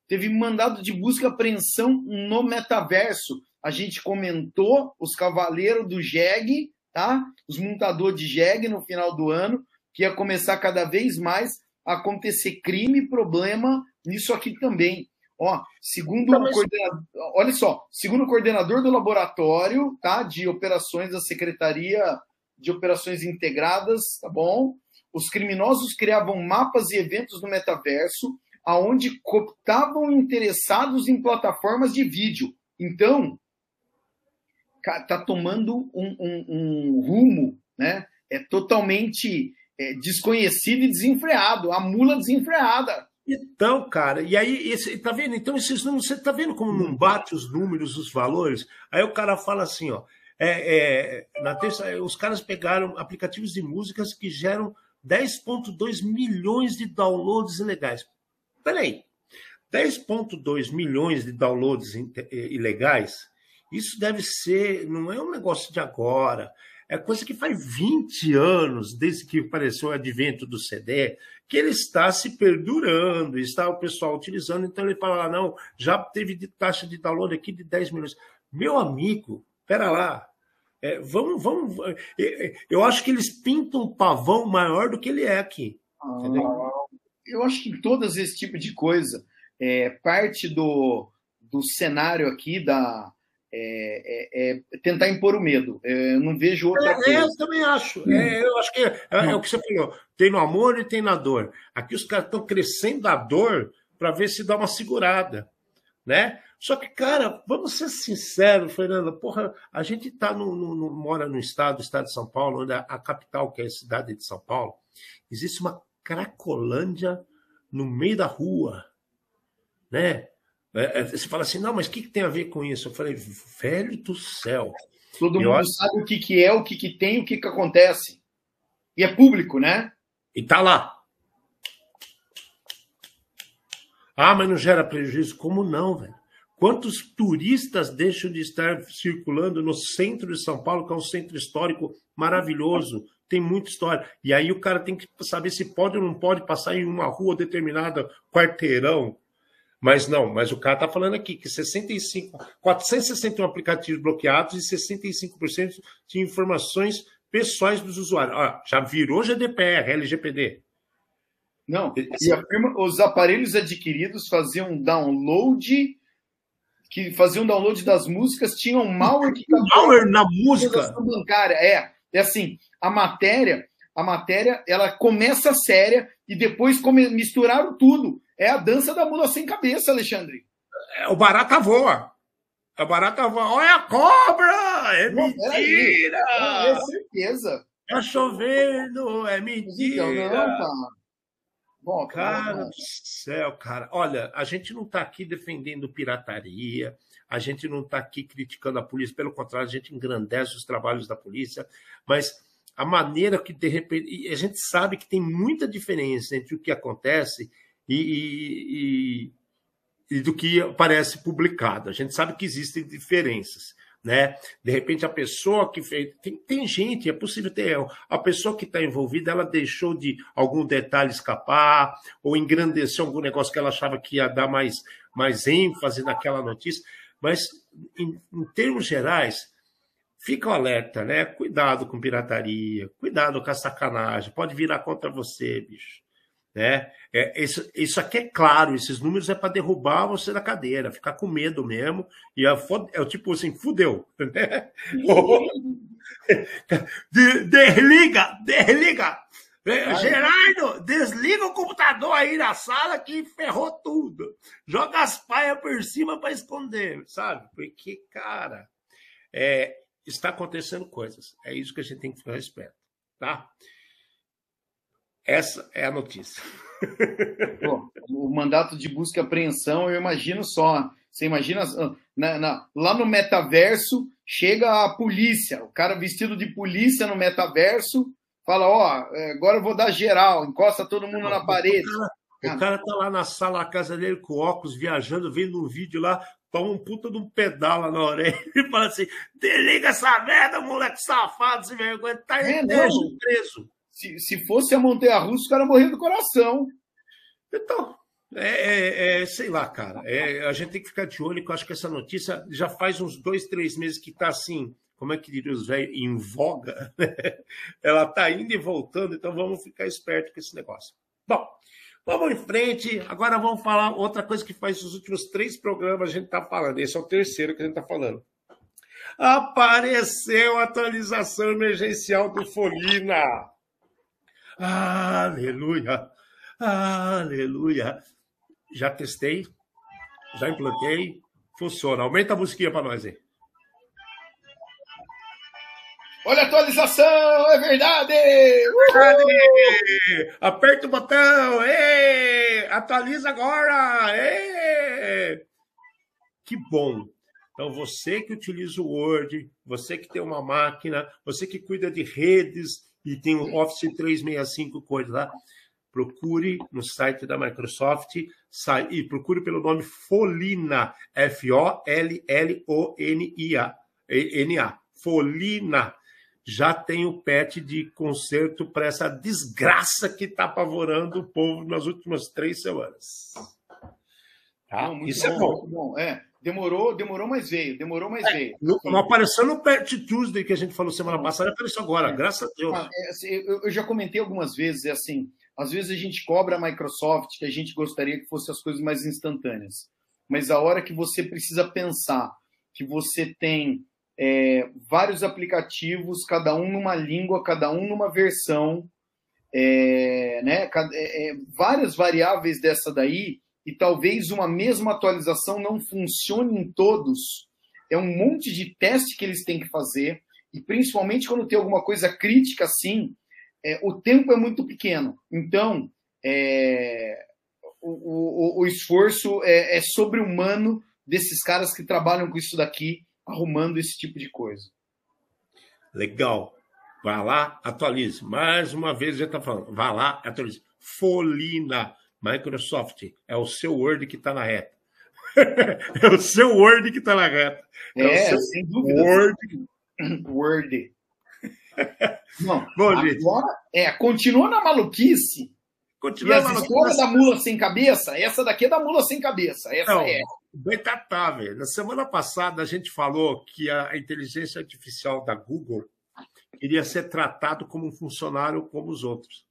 Teve mandado de busca e apreensão no metaverso. A gente comentou os cavaleiros do Jeg, tá? Os montadores de Jeg no final do ano, que ia começar cada vez mais a acontecer crime e problema nisso aqui também. Ó, segundo então, mas... coordenador, olha só, segundo o coordenador do laboratório, tá, de operações da Secretaria de Operações Integradas, tá bom? Os criminosos criavam mapas e eventos no metaverso, aonde cooptavam interessados em plataformas de vídeo. Então, tá tomando um, um, um rumo, né? É totalmente é, desconhecido e desenfreado, a mula desenfreada. Então, cara, e aí, esse, tá vendo? Então, esses números, você tá vendo como não bate os números, os valores? Aí o cara fala assim, ó, é, é, na terça, os caras pegaram aplicativos de músicas que geram 10,2 milhões de downloads ilegais. Peraí, 10,2 milhões de downloads ilegais, isso deve ser, não é um negócio de agora, é coisa que faz 20 anos, desde que apareceu o advento do CD, que ele está se perdurando, está o pessoal utilizando, então ele fala, não, já teve taxa de download aqui de 10 milhões. Meu amigo, pera lá, é, vamos, vamos. É, é, eu acho que eles pintam um pavão maior do que ele é aqui. Ah, eu acho que todas esse tipo de coisa é parte do, do cenário aqui da, é, é, é tentar impor o medo. É, eu não vejo outra é, coisa. eu também acho. Hum. eu acho que é, o que você falou. Tem no amor e tem na dor. Aqui os caras estão crescendo a dor para ver se dá uma segurada, né? Só que, cara, vamos ser sinceros, Fernanda, porra, a gente tá no, no, no, mora no estado, estado de São Paulo, onde a, a, capital, que é a cidade de São Paulo, existe uma cracolândia no meio da rua, né? É, é, você fala assim, não, mas o que, que, tem a ver com isso? Eu falei, velho do céu. Todo mundo acho... sabe o que, que é, o que, que tem, o que, que acontece. E é público, né? E tá lá. Ah, mas não gera prejuízo? Como não, velho? Quantos turistas deixam de estar circulando no centro de São Paulo, que é um centro histórico maravilhoso, tem muita história. E aí o cara tem que saber se pode ou não pode passar em uma rua determinada, quarteirão, mas não, mas o cara está falando aqui que 65, 461 aplicativos bloqueados e 65% de informações pessoais dos usuários. Ah, já virou GDPR, LGPD. Não, e afirma, os aparelhos adquiridos faziam download, que faziam download das músicas, tinham malware que malware na música bancária. É, é assim, a matéria, a matéria, ela começa séria e depois come, misturaram tudo. É a dança da mula sem cabeça, Alexandre. É, o barata voa. A barata voa. Olha a cobra! É mentira! É certeza. Tá chovendo, é mentira. Então, não, tá. Bom, cara do céu, cara. Olha, a gente não está aqui defendendo pirataria, a gente não está aqui criticando a polícia, pelo contrário, a gente engrandece os trabalhos da polícia, mas a maneira que de repente. A gente sabe que tem muita diferença entre o que acontece e, e, e, do que aparece publicado. A gente sabe que existem diferenças. Né? De repente, a pessoa que fez. Tem, tem gente, é possível ter. A pessoa que está envolvida, ela deixou de algum detalhe escapar, ou engrandeceu algum negócio que ela achava que ia dar mais, mais ênfase naquela notícia. Mas, em, em termos gerais, fica o alerta, né? Cuidado com pirataria, cuidado com a sacanagem, pode virar contra você, bicho. Né? É, isso, isso aqui é claro, esses números é para derrubar você da cadeira, ficar com medo mesmo. E é, é tipo assim, fudeu. Né? desliga, desliga. Ai, Gerardo, desliga o computador aí na sala que ferrou tudo. Joga as paias por cima para esconder, sabe? Porque, cara, é, está acontecendo coisas. É isso que a gente tem que ficar esperto, tá? Essa é a notícia. Pô, o mandato de busca e apreensão, eu imagino só. Você imagina ah, na, na, lá no metaverso, chega a polícia, o cara vestido de polícia no metaverso, fala: Ó, oh, agora eu vou dar geral, encosta todo mundo na parede. O cara, o cara tá lá na sala, na casa dele, com óculos, viajando, vendo um vídeo lá, toma um puta de um pedal lá na orelha e fala assim: desliga essa merda, moleque safado, se vergonha, tá é, preso se, se fosse a Montanha Russa, o cara morria do coração. Então, é, é, é, sei lá, cara. É, a gente tem que ficar de olho, que eu acho que essa notícia já faz uns dois, três meses que está assim, como é que diria os velhos, em voga. Né? Ela está indo e voltando, então vamos ficar esperto com esse negócio. Bom, vamos em frente. Agora vamos falar outra coisa que faz os últimos três programas a gente está falando. Esse é o terceiro que a gente está falando. Apareceu a atualização emergencial do Folina. Aleluia, aleluia. Já testei, já implantei, funciona. Aumenta a musiquinha para nós aí. Olha a atualização, é verdade! verdade! Aperta o botão, Ê! atualiza agora! Ê! Que bom! Então, você que utiliza o Word, você que tem uma máquina, você que cuida de redes e tem o Office 365 coisa lá. Procure no site da Microsoft e procure pelo nome Folina, F-O-L-L-O-N-I-A, N-A, Folina. Já tem o patch de conserto para essa desgraça que está apavorando o povo nas últimas três semanas. Tá? Não, Isso é bom, é bom. bom. É. Demorou, demorou, mas veio. Demorou, mas é, veio. Não, não, apareceu no Patch Tuesday que a gente falou semana passada, apareceu agora, é. graças a Deus. Ah, é, assim, eu, eu, já comentei algumas vezes, é assim, às vezes a gente cobra a Microsoft que a gente gostaria que fossem as coisas mais instantâneas. Mas a hora que você precisa pensar que você tem é, vários aplicativos, cada um numa língua, cada um numa versão, é, né, é, é, várias variáveis dessa daí, e talvez uma mesma atualização não funcione em todos. É um monte de teste que eles têm que fazer, e principalmente quando tem alguma coisa crítica assim, é, o tempo é muito pequeno. Então, é, o, o, o, esforço é, é sobre-humano desses caras que trabalham com isso daqui, arrumando esse tipo de coisa. Legal. Vá lá, atualize. Mais uma vez já está falando. Vá lá, atualize. Folina. Microsoft. É o seu Word que está na reta. é o seu Word que está na reta. É, é seu sem dúvida. Word. Word. Não, Bom, agora, gente. é, continua na maluquice. Continua e na maluquice. da mula sem cabeça, essa daqui é da mula sem cabeça. Essa Não, é. Betatável. Na semana passada a gente falou que a inteligência artificial da Google iria ser tratado como um funcionário como os outros.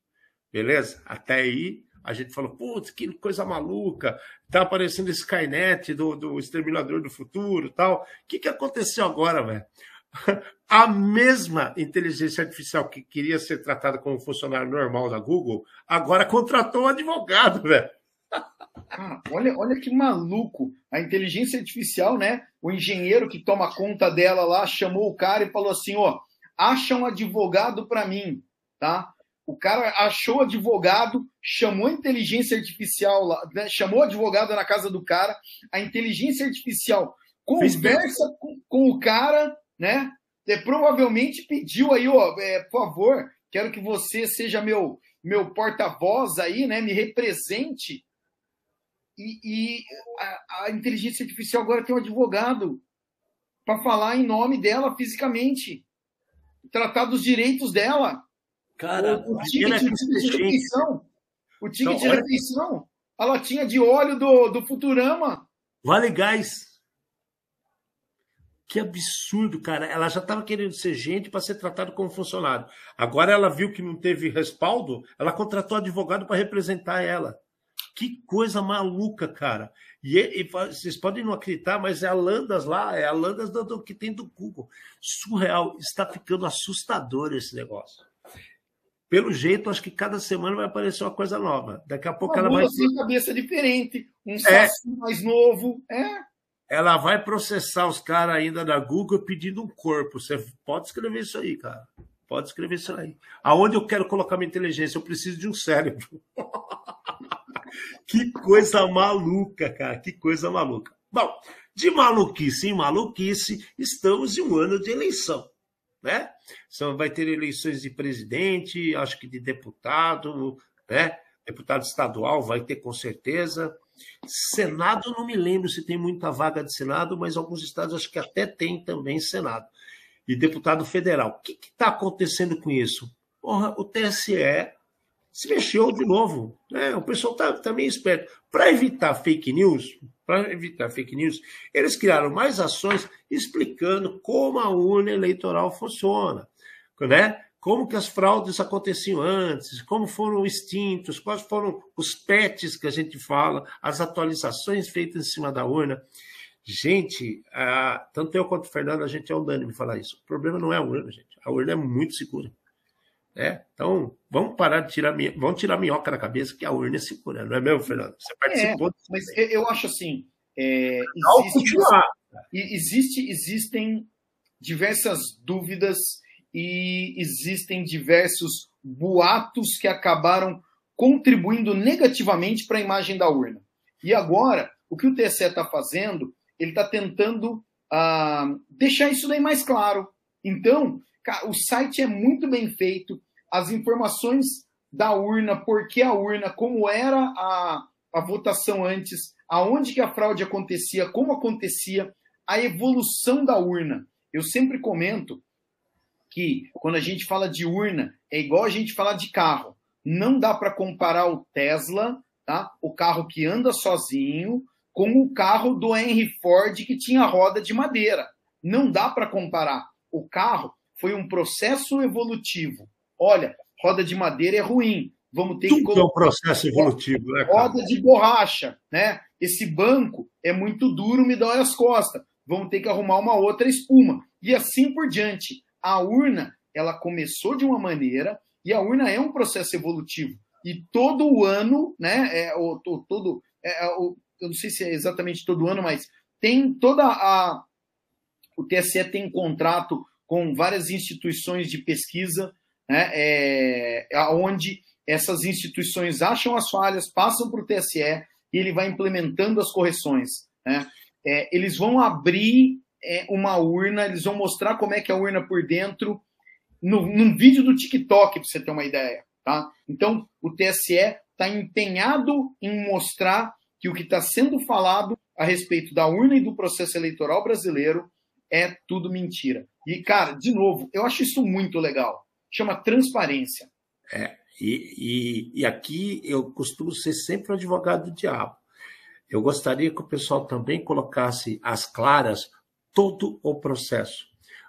Beleza? Até aí a gente falou, putz, que coisa maluca, tá aparecendo Skynet do, do Exterminador do Futuro tal. O que, que aconteceu agora, velho? A mesma inteligência artificial que queria ser tratada como funcionário normal da Google, agora contratou um advogado, velho. Ah, olha, olha que maluco. A inteligência artificial, né? O engenheiro que toma conta dela lá chamou o cara e falou assim: ó, acha um advogado para mim, tá? O cara achou advogado, chamou a inteligência artificial lá, né? chamou o advogado na casa do cara, a inteligência artificial conversa com, com, o cara, né? E provavelmente pediu aí, ó, é, por favor, quero que você seja meu meu porta-voz aí, né? Me represente e, e a, a, inteligência artificial agora tem um advogado para falar em nome dela fisicamente, tratar dos direitos dela. Cara, o, o ticket de, refeição, o ticket então, de refeição, a latinha de óleo do, do Futurama. Vale gás. Que absurdo, cara. Ela já estava querendo ser gente para ser tratado como funcionário. Agora ela viu que não teve respaldo, ela contratou advogado para representar ela. Que coisa maluca, cara. E, e, vocês podem não acreditar, mas é a Landas lá, é a Landas do, do, que tem do Google. Surreal. Está ficando assustador esse negócio. Pelo jeito, acho que cada semana vai aparecer uma coisa nova. Daqui a pouco uma ela vai. Ter cabeça diferente, um é. mais novo. É. Ela vai processar os caras ainda da Google pedindo um corpo. Você pode escrever isso aí, cara. Pode escrever isso aí. Aonde eu quero colocar minha inteligência? Eu preciso de um cérebro. Que coisa maluca, cara, que coisa maluca. Bom, de maluquice em maluquice, estamos em um ano de eleição, né? Então, vai ter eleições de presidente, acho que de deputado, né? Deputado estadual vai ter com certeza. Senado, não me lembro se tem muita vaga de Senado, mas alguns estados acho que até tem também Senado. E deputado federal. O que está acontecendo com isso? Porra, o TSE se mexeu de novo. Né? O pessoal está tá meio esperto. Para evitar fake news, para evitar fake news, eles criaram mais ações explicando como a urna eleitoral funciona, né? Como que as fraudes aconteciam antes, como foram extintos, quais foram os pets que a gente fala, as atualizações feitas em cima da urna. Gente, tanto eu quanto o Fernando, a gente é unânime falar isso. O problema não é a urna, gente. A urna é muito segura. Né? Então, vamos parar de tirar, vamos tirar minhoca da cabeça que a urna é segura, não é mesmo, Fernando? Você participou. É, mas eu acho assim. É, existe, existe, existem diversas dúvidas e existem diversos boatos que acabaram contribuindo negativamente para a imagem da urna. E agora, o que o TSE está fazendo, ele está tentando uh, deixar isso daí mais claro. Então, o site é muito bem feito, as informações da urna, por que a urna, como era a, a votação antes, aonde que a fraude acontecia, como acontecia, a evolução da urna. Eu sempre comento que quando a gente fala de urna, é igual a gente falar de carro. Não dá para comparar o Tesla, tá? o carro que anda sozinho, com o carro do Henry Ford que tinha roda de madeira. Não dá para comparar. O carro foi um processo evolutivo. Olha, roda de madeira é ruim. Vamos ter Tudo que colocar. é um processo evolutivo, né? Cara? Roda de borracha, né? Esse banco é muito duro, me dói as costas. vão ter que arrumar uma outra espuma. E assim por diante. A urna, ela começou de uma maneira, e a urna é um processo evolutivo. E todo ano, né, é, o, todo, é, é, o, eu não sei se é exatamente todo ano, mas tem toda a. O TSE tem contrato com várias instituições de pesquisa, né, é, onde essas instituições acham as falhas, passam para o TSE e ele vai implementando as correções. Né? É, eles vão abrir é, uma urna, eles vão mostrar como é que é a urna por dentro no, num vídeo do TikTok, para você ter uma ideia. Tá? Então, o TSE está empenhado em mostrar que o que está sendo falado a respeito da urna e do processo eleitoral brasileiro é tudo mentira. E, cara, de novo, eu acho isso muito legal. Chama transparência. É, e, e, e aqui eu costumo ser sempre o advogado do diabo. Eu gostaria que o pessoal também colocasse às claras todo o processo.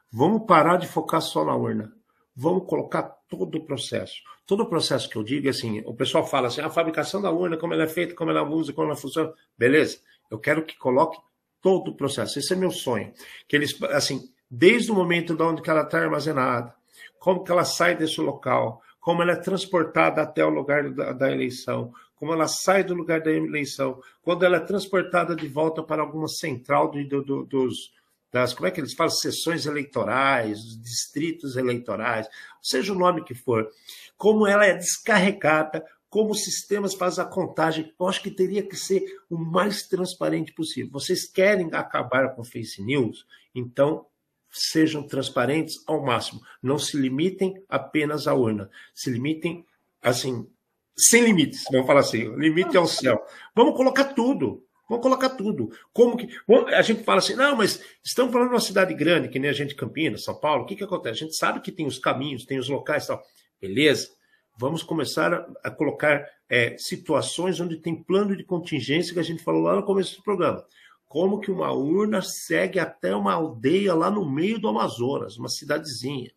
Vamos parar de focar só na urna. Vamos colocar todo o processo. Todo o processo que eu digo é assim: o pessoal fala assim, a fabricação da urna, como ela é feita, como ela usa, como ela funciona. Beleza, eu quero que coloque todo o processo. Esse é meu sonho. Que eles, assim, desde o momento de onde ela está armazenada, como que ela sai desse local, como ela é transportada até o lugar da, da, eleição, como ela sai do lugar da eleição, quando ela é transportada de volta para alguma central do, do, dos, das, como é que eles falam, sessões eleitorais, distritos eleitorais, seja o nome que for, como ela é descarregada, como os sistemas fazem a contagem, eu acho que teria que ser o mais transparente possível. Vocês querem acabar com fake news? Então, sejam transparentes ao máximo. Não se limitem apenas à urna. Se limitem, assim, sem limites, vamos falar assim. Limite ao céu. Vamos colocar tudo. Vamos colocar tudo. Como que. A gente fala assim, não, mas estamos falando de uma cidade grande, que nem a gente Campinas, São Paulo. O que, que acontece? A gente sabe que tem os caminhos, tem os locais e tal. Beleza. Vamos começar a, a colocar é, situações onde tem plano de contingência que a gente falou lá no começo do programa como que uma urna segue até uma aldeia lá no meio do Amazonas, uma cidadezinha.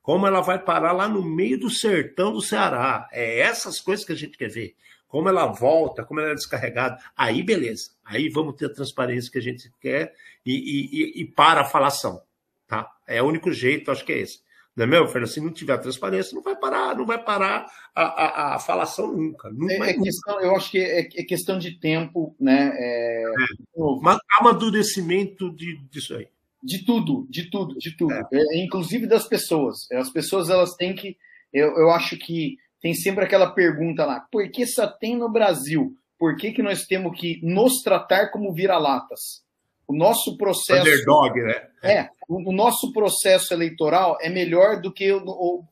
Como ela vai parar lá no meio do sertão do Ceará. É essas coisas que a gente quer ver. Como ela volta, como ela é descarregada. Aí, beleza. Aí vamos ter a transparência que a gente quer e, e, e para a falação. Tá? É o único jeito, acho que é esse. Não é mesmo, Fernando? Se não tiver transparência, não vai parar, não vai parar a, a, a falação nunca. nunca é, é questão, eu acho que é, é, questão de tempo, né? É, é. Amadurecimento de, disso aí. De tudo, de tudo, de tudo. É. é. inclusive das pessoas. As pessoas elas têm que. Eu, eu acho que tem sempre aquela pergunta lá: por que só tem no Brasil? Por que, que nós temos que nos tratar como vira-latas? O nosso processo. Underdog, né? É, o, o nosso processo eleitoral é melhor do que o,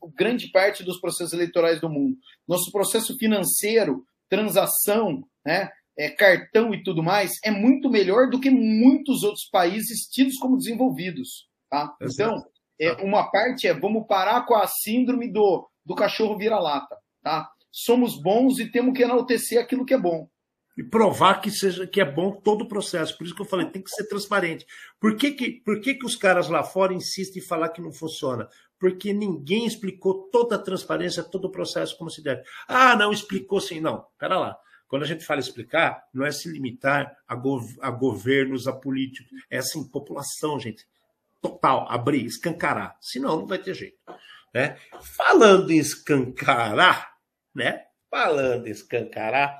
o, grande parte dos processos eleitorais do mundo. Nosso processo financeiro, transação, né, é, cartão e tudo mais, é muito melhor do que muitos outros países tidos como desenvolvidos. Tá? Então, é, uma parte é vamos parar com a síndrome do, do cachorro vira-lata. Tá? Somos bons e temos que enaltecer aquilo que é bom e provar que seja que é bom todo o processo. Por isso que eu falei, tem que ser transparente. Por que, que, por que, que os caras lá fora insistem em falar que não funciona? Porque ninguém explicou toda a transparência, todo o processo como se deve. Ah, não explicou sim. Não, pera lá. Quando a gente fala explicar, não é se limitar a, gov a governos, a políticos. É assim, população, gente. Total, abrir, escancarar. Senão, não vai ter jeito. Né? Falando em escancarar, né? Falando em escancarar,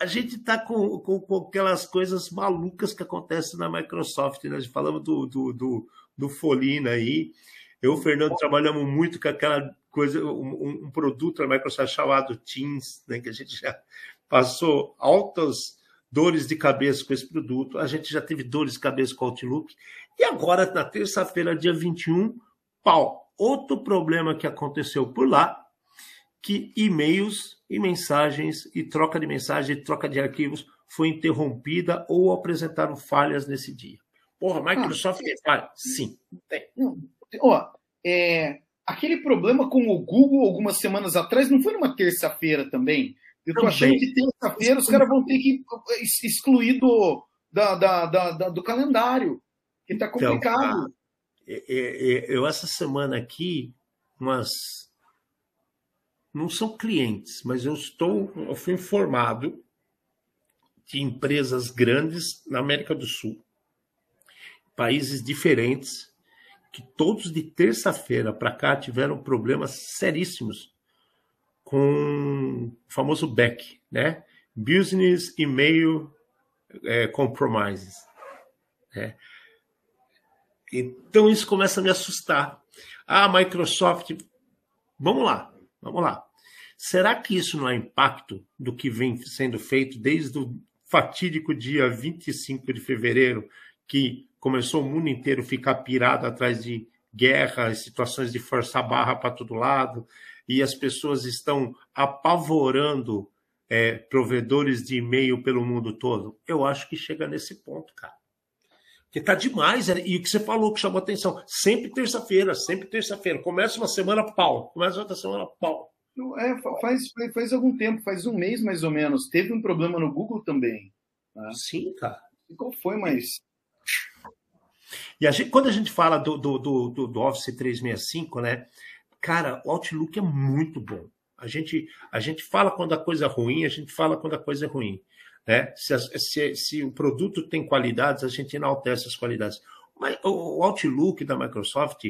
a gente está com, com, com, aquelas coisas malucas que acontecem na Microsoft, né? Falamos do, do, do, do Folina aí. Eu e o Fernando trabalhamos muito com aquela coisa, um, um, produto da Microsoft chamado Teams, né? Que a gente já passou altas dores de cabeça com esse produto. A gente já teve dores de cabeça com o Outlook. E agora, na terça-feira, dia 21, pau. Outro problema que aconteceu por lá, que e-mails e mensagens e troca de mensagens e troca de arquivos foi interrompida ou apresentaram falhas nesse dia. Porra, Microsoft ah, tem falha? Sim, tem. Ó, é, aquele problema com o Google algumas semanas atrás não foi numa terça-feira também? Eu tô também. achando que terça-feira os caras vão ter que excluir do, da, da, da, do calendário, que tá então, complicado. Então, eu essa semana aqui, umas não são clientes, mas eu estou, eu fui informado de empresas grandes na América do Sul, países diferentes que todos de terça-feira para cá tiveram problemas seríssimos com o famoso BEC, né? Business Email é, Compromises. Né? Então isso começa a me assustar. Ah, Microsoft, vamos lá, vamos lá. Será que isso não é impacto do que vem sendo feito desde o fatídico dia 25 de fevereiro, que começou o mundo inteiro a ficar pirado atrás de guerra, situações de força barra para todo lado, e as pessoas estão apavorando é, provedores de e-mail pelo mundo todo? Eu acho que chega nesse ponto, cara. Porque tá demais, e o que você falou que chamou atenção, sempre terça-feira, sempre terça-feira. Começa uma semana, pau. Começa outra semana, pau. É, faz, faz algum tempo, faz um mês mais ou menos. Teve um problema no Google também. Né? Sim, cara. E qual foi, mas. E a gente, quando a gente fala do, do, do, do Office 365, né? Cara, o Outlook é muito bom. A gente, a gente fala quando a coisa é ruim, a gente fala quando a coisa é ruim. Né? Se, se, se o produto tem qualidades, a gente enaltece as qualidades. Mas o Outlook da Microsoft,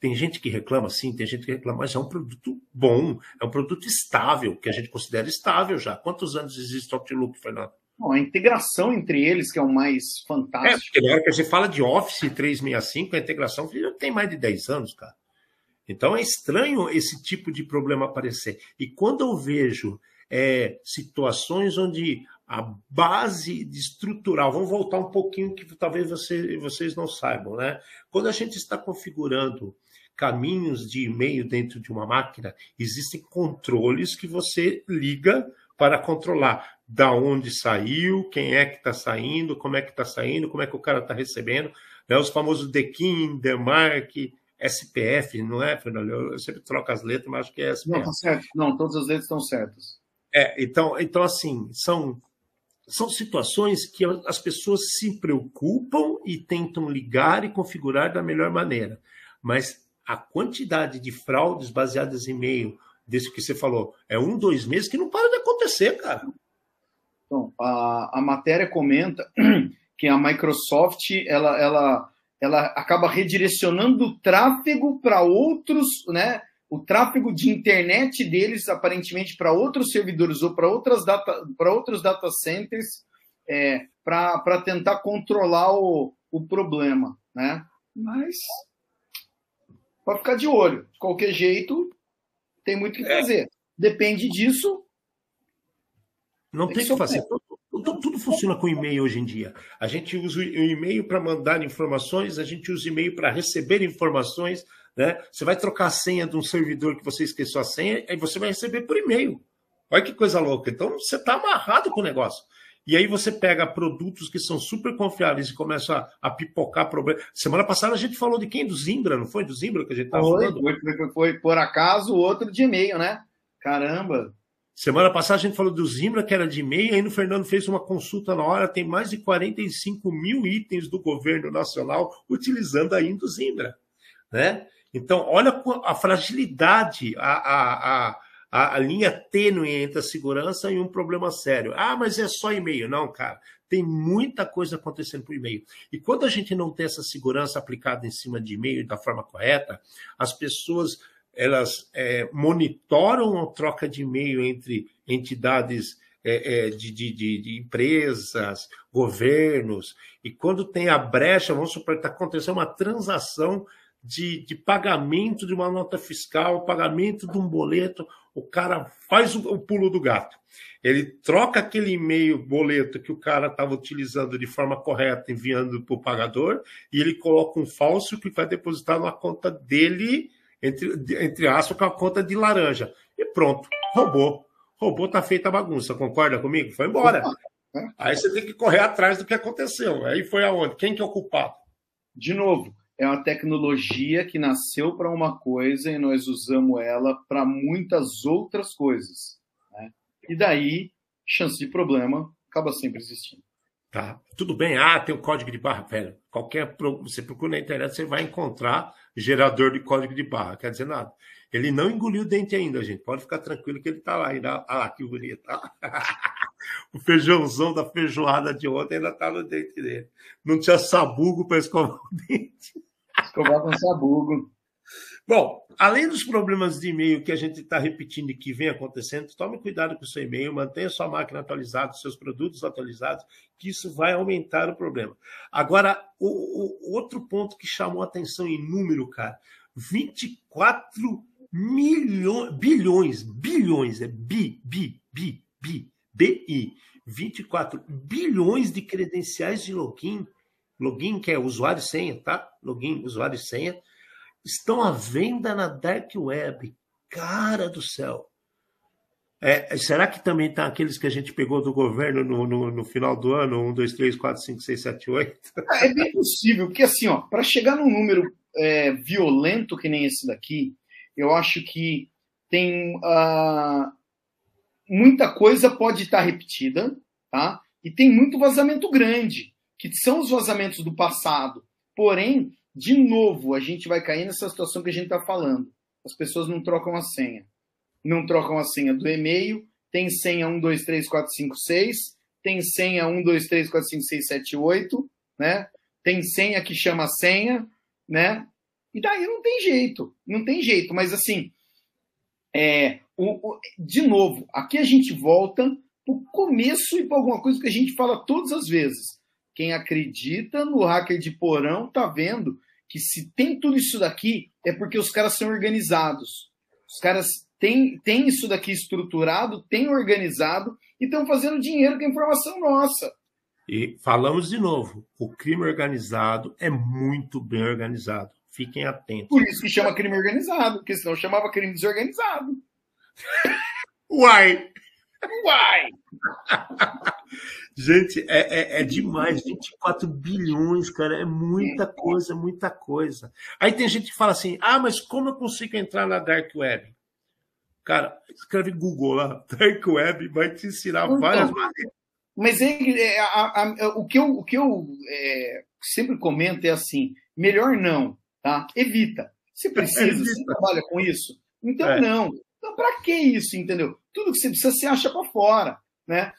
tem gente que reclama, sim, tem gente que reclama, mas é um produto bom, é um produto estável, que a gente considera estável já. Quantos anos existe o Outlook, Fernando? Bom, a integração entre eles que é o mais fantástico. É, porque na hora que a gente fala de Office 365, a integração já tem mais de 10 anos, cara. Então é estranho esse tipo de problema aparecer. E quando eu vejo é, situações onde a base estrutural, vamos voltar um pouquinho que talvez você, vocês não saibam, né? Quando a gente está configurando caminhos de e-mail dentro de uma máquina, existem controles que você liga para controlar da onde saiu, quem é que está saindo, como é que está saindo, como é que o cara está recebendo, né? os famosos DKIM, DMARC, SPF, não é, Fernando? Eu sempre troco as letras, mas acho que é SPF. Não, tá certo. Não, todas as letras estão certas. É, então, então assim, são, são situações que as pessoas se preocupam e tentam ligar e configurar da melhor maneira. Mas a quantidade de fraudes baseadas em e-mail, desse que você falou, é um, dois meses que não para de acontecer, cara. Então, a, a matéria comenta que a Microsoft ela, ela ela acaba redirecionando o tráfego para outros, né? O tráfego de internet deles, aparentemente, para outros servidores ou para outras data, para outros data centers, é, para tentar controlar o, o problema, né? Mas para ficar de olho. De qualquer jeito, tem muito o que fazer. Depende disso. Não tem o que fazer. Tudo, tudo funciona com e-mail hoje em dia. A gente usa o e-mail para mandar informações, a gente usa e-mail para receber informações. Né? Você vai trocar a senha de um servidor que você esqueceu a senha, aí você vai receber por e-mail. Olha que coisa louca. Então você está amarrado com o negócio. E aí você pega produtos que são super confiáveis e começa a, a pipocar problemas. Semana passada a gente falou de quem? Do Zimbra, não foi? Do Zimbra que a gente estava falando? Foi, foi, foi, por acaso o outro de e-mail, né? Caramba! Semana passada a gente falou do Zimbra, que era de meia, aí o Fernando fez uma consulta na hora, tem mais de 45 mil itens do governo nacional utilizando ainda o Zimbra. Né? Então, olha a fragilidade, a, a, a, a linha tênue entre a segurança e um problema sério. Ah, mas é só e-mail. Não, cara, tem muita coisa acontecendo por e-mail. E quando a gente não tem essa segurança aplicada em cima de e-mail da forma correta, as pessoas elas é, monitoram a troca de e-mail entre entidades é, é, de, de, de, empresas, governos, e quando tem a brecha, vamos supor que está acontecendo uma transação de, de, pagamento de uma nota fiscal, pagamento de um boleto, o cara faz o, o pulo do gato. Ele troca aquele e-mail, boleto que o cara estava utilizando de forma correta, enviando para o pagador, e ele coloca um falso que vai depositar na conta dele entre, entre aspas, com a conta de laranja. E pronto, roubou. Roubou, tá feita a bagunça, concorda comigo? Foi embora. Aí você tem que correr atrás do que aconteceu. Aí foi aonde? Quem que é o culpado? De novo, é uma tecnologia que nasceu para uma coisa e nós usamos ela para muitas outras coisas. Né? E daí, chance de problema acaba sempre existindo. Tá. Tudo bem. Ah, tem o código de barra, velho. Qualquer. Você procura na internet, você vai encontrar gerador de código de barra. Quer dizer nada. Ele não engoliu o dente ainda, gente. Pode ficar tranquilo que ele está lá ainda. Ah, que bonito. o feijãozão da feijoada de ontem ainda tá no dente dele. Não tinha sabugo para escovar o dente. Escovar com sabugo. Bom, além dos problemas de e-mail que a gente está repetindo e que vem acontecendo, tome cuidado com o seu e-mail, mantenha sua máquina atualizada, seus produtos atualizados, que isso vai aumentar o problema. Agora, o, o outro ponto que chamou atenção em número, cara, 24 milhões, bilhões, bilhões, é bi, bi, bi, bi, BI, 24 bilhões de credenciais de login, login que é usuário e senha, tá? Login, usuário e senha, estão à venda na Dark Web. Cara do céu. É, será que também tá aqueles que a gente pegou do governo no, no, no final do ano? 1, 2, 3, 4, 5, 6, 7, 8? É bem possível, porque assim, para chegar num número é, violento que nem esse daqui, eu acho que tem uh, muita coisa pode estar repetida, tá? E tem muito vazamento grande, que são os vazamentos do passado. Porém, de novo, a gente vai cair nessa situação que a gente está falando. As pessoas não trocam a senha. Não trocam a senha do e-mail, tem senha 1, 2, 3, 4, 5, 6, tem senha 1, 2, 3, 4, 5, 6, 7, 8, né? Tem senha que chama senha, né? E daí não tem jeito, não tem jeito. Mas assim, é, o, o, de novo, aqui a gente volta para o começo e para alguma coisa que a gente fala todas as vezes. Quem acredita no hacker de porão tá vendo que se tem tudo isso daqui é porque os caras são organizados. Os caras têm, têm isso daqui estruturado, têm organizado e estão fazendo dinheiro com a informação nossa. E falamos de novo: o crime organizado é muito bem organizado. Fiquem atentos. Por isso que chama crime organizado, porque senão chamava crime desorganizado. Uai! Uai! Gente, é, é, é, demais. 24 bilhões, cara. É muita coisa, muita coisa. Aí tem gente que fala assim: ah, mas como eu consigo entrar na Dark Web? Cara, escreve Google lá. Dark Web vai te ensinar então, várias maneiras. Mas é, é a, a, o que eu, o que eu é, sempre comento é assim: melhor não, tá? Evita. Se precisa, você trabalha com isso. Então, é. não. Então, para que isso, entendeu? Tudo que você precisa, você acha para fora, né?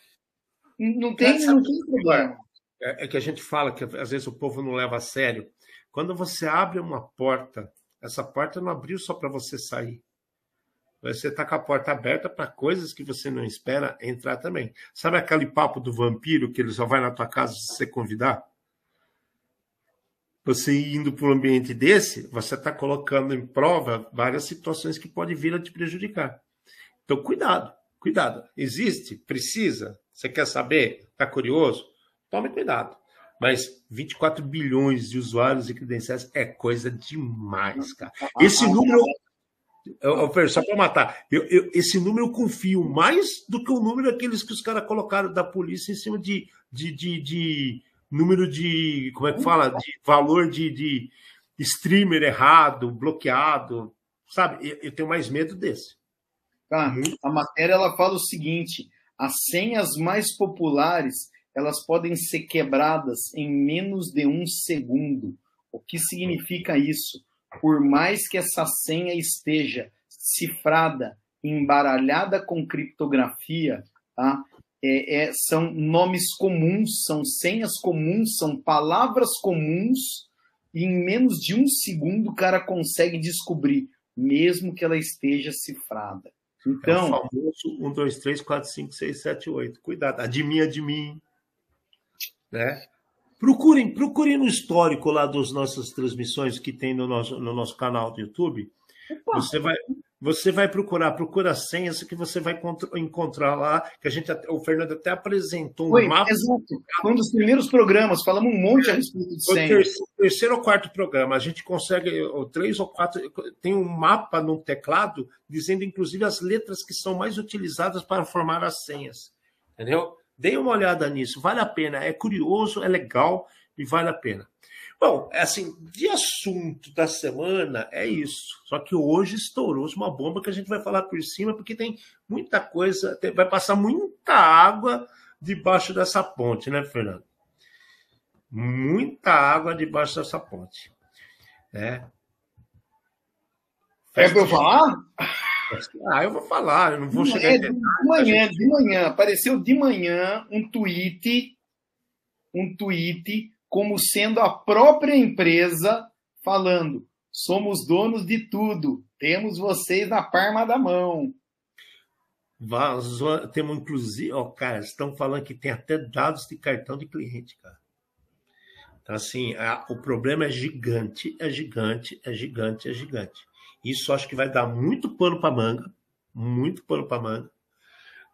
Não tem, não tem problema. É, é que a gente fala que às vezes o povo não leva a sério. Quando você abre uma porta, essa porta não abriu só para você sair. Você está com a porta aberta para coisas que você não espera entrar também. Sabe aquele papo do vampiro que ele só vai na tua casa se você convidar? Você indo para um ambiente desse, você está colocando em prova várias situações que podem vir a te prejudicar. Então, cuidado, cuidado. Existe? Precisa? Você quer saber? Está curioso? Tome cuidado. Mas 24 bilhões de usuários e credenciais é coisa demais, cara. Esse número. Eu, eu, só para matar, eu, eu, esse número eu confio mais do que o número daqueles que os caras colocaram da polícia em cima de, de, de, de, número de. Como é que fala? De valor de, de streamer errado, bloqueado. Sabe? Eu, tenho mais medo desse. Tá. A matéria ela fala o seguinte: as senhas mais populares elas podem ser quebradas em menos de um segundo. O que significa isso? Por mais que essa senha esteja cifrada, embaralhada com criptografia, tá? É, é, são nomes comuns, são senhas comuns, são palavras comuns, e em menos de um segundo o cara consegue descobrir, mesmo que ela esteja cifrada. Então. É o famoso 1, 2, 3, 4, 5, 6, 7, 8. Cuidado. A de mim, a de mim. Né? Procurem, procurem no histórico lá das nossas transmissões que tem no nosso, no nosso canal do YouTube. Opa. Você vai, você vai procurar, procura a senha que você vai encontrar lá, que a gente o Fernando até apresentou um Foi, mapa. Exato. Foi um dos primeiros programas, falamos um monte a respeito de senha. O terceiro, terceiro ou quarto programa, a gente consegue, ou três ou quatro, tem um mapa no teclado dizendo inclusive as letras que são mais utilizadas para formar as senhas. Entendeu? Dê uma olhada nisso, vale a pena, é curioso, é legal e vale a pena. Bom, é assim, de assunto da semana é isso. Só que hoje estourou uma bomba que a gente vai falar por cima, porque tem muita coisa, vai passar muita água debaixo dessa ponte, né, Fernando? Muita água debaixo dessa ponte. Né? É para eu falar? Ah, eu vou falar, eu não vou chegar é de detalhes. manhã, de manhã, apareceu de manhã um tweet, um tweet como sendo a própria empresa falando: somos donos de tudo, temos vocês na palma da mão. Vazou, temos inclusive, ó, cara, estão falando que tem até dados de cartão de cliente, cara. Então, assim, a- o problema é gigante, é gigante, é gigante, é gigante. Isso acho que vai dar muito pano para manga, muito pano para manga.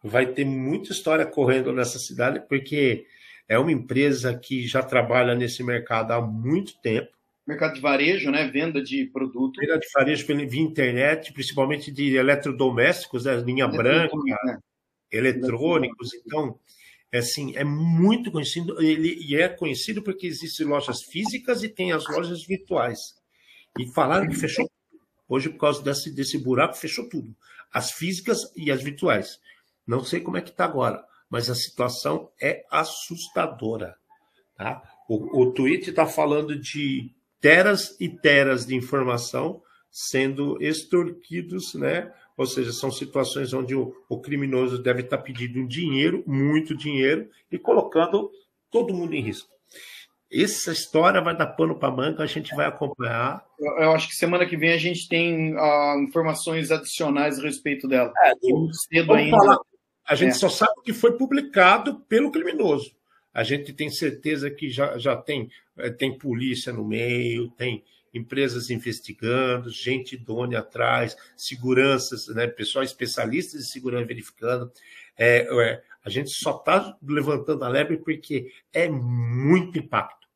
Vai ter muita história correndo nessa cidade, porque é uma empresa que já trabalha nesse mercado há muito tempo. Mercado de varejo, né? Venda de produto. Feira de varejo via internet, principalmente de eletrodomésticos, né? linha branca, né? eletrônicos. Então, é assim, é muito conhecido. Ele, e é conhecido porque existem lojas físicas e tem as lojas virtuais. E falaram que fechou. Hoje, por causa desse, desse buraco, fechou tudo. As físicas e as virtuais. Não sei como é que está agora, mas a situação é assustadora. Tá? O, o tweet está falando de teras e teras de informação sendo extorquidos, né? Ou seja, são situações onde o, o criminoso deve estar pedindo um dinheiro, muito dinheiro, e colocando todo mundo em risco. Essa história vai dar pano para manga, a gente vai acompanhar. Eu, eu acho que semana que vem a gente tem ah, informações adicionais a respeito dela. Muito cedo Vamos ainda. falar. A gente É. só sabe que foi publicado pelo criminoso. A gente tem certeza que já, já tem, eh, tem polícia no meio, tem empresas investigando, gente idônea atrás, seguranças, né, pessoal especialistas de segurança verificando. É, é, a gente só está levantando a lebre porque é muito impacto.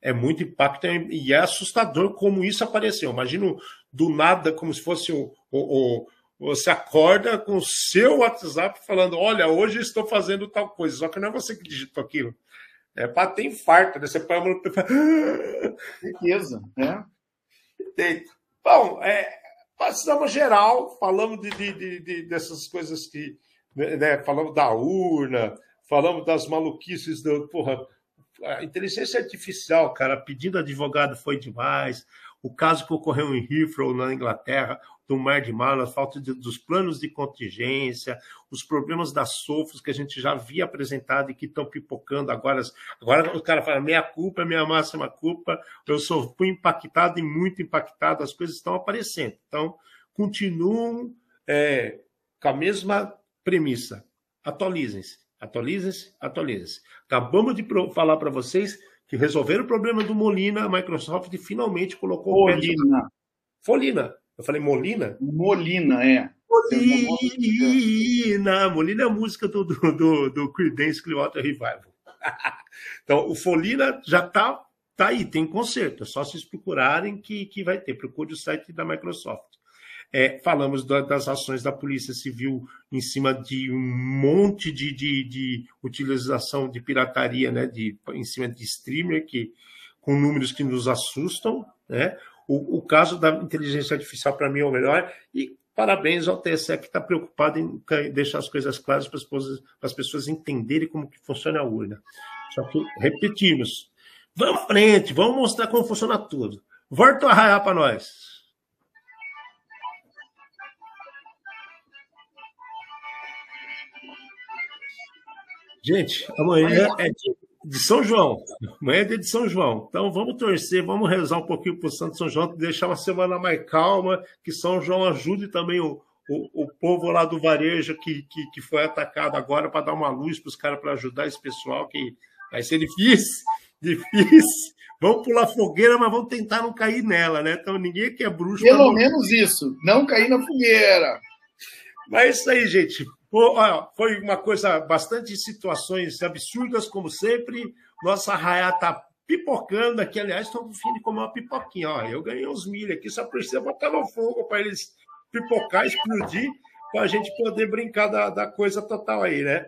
É muito impacto e é assustador como isso apareceu. Imagino do nada, como se fosse o, o, o você acorda com o seu WhatsApp falando: Olha, hoje estou fazendo tal coisa. Só que não é você que digitou aquilo. É para ter infarto, né? Você põe a mão certeza, né? Bom, é, passamos geral, falamos de, de, de, de, dessas coisas que. Né, falamos da urna, falamos das maluquices do. Porra, a inteligência artificial, cara, pedindo advogado foi demais. O caso que ocorreu em Heathrow, na Inglaterra, do mar de malas, falta de, dos planos de contingência, os problemas das sofos que a gente já havia apresentado e que estão pipocando agora. Agora o cara fala, minha culpa, minha máxima culpa, eu sou, fui impactado e muito impactado, as coisas estão aparecendo. Então, continuam é, com a mesma premissa. Atualizem-se, atualizem-se, atualizem-se. Acabamos de falar para vocês que resolveram o problema do Molina, a Microsoft finalmente colocou Molina. Folina. Eu falei Molina? Molina, é. Molina! Molina é a música do, do, do, do Creedence Clearwater Revival. então, o Folina já está tá aí, tem conserto. É só vocês procurarem que, que vai ter. Procure o site da Microsoft. É, falamos da, das ações da Polícia Civil em cima de um monte de, de, de utilização de pirataria, né, de, em cima de streamer, que, com números que nos assustam. Né? O, o caso da inteligência artificial, para mim, é o melhor. E parabéns ao TSE, que está preocupado em deixar as coisas claras para as, pessoas, entenderem como que funciona a urna. Só que, repetimos, vamos à frente, vamos mostrar como funciona tudo. Volta a arraiar para nós. Gente, amanhã é de São João. Amanhã é dia de São João. Então vamos torcer, vamos rezar um pouquinho para o Santo São João, deixar uma semana mais calma, que São João ajude também o, o, o povo lá do varejo que, que, que foi atacado agora para dar uma luz para os caras para ajudar esse pessoal, que vai ser difícil, difícil. Vamos pular fogueira, mas vamos tentar não cair nela, né? Então ninguém aqui é bruxo. Pelo menos isso, não cair na fogueira. Mas é isso aí, gente. Foi uma coisa bastante situações absurdas, como sempre. Nossa arraia tá pipocando aqui. Aliás, estou no fim de comer uma pipoquinha. Ó, eu ganhei uns milho aqui, só precisa botar no fogo para eles pipocar, explodir, para a gente poder brincar da, da, coisa total aí, né?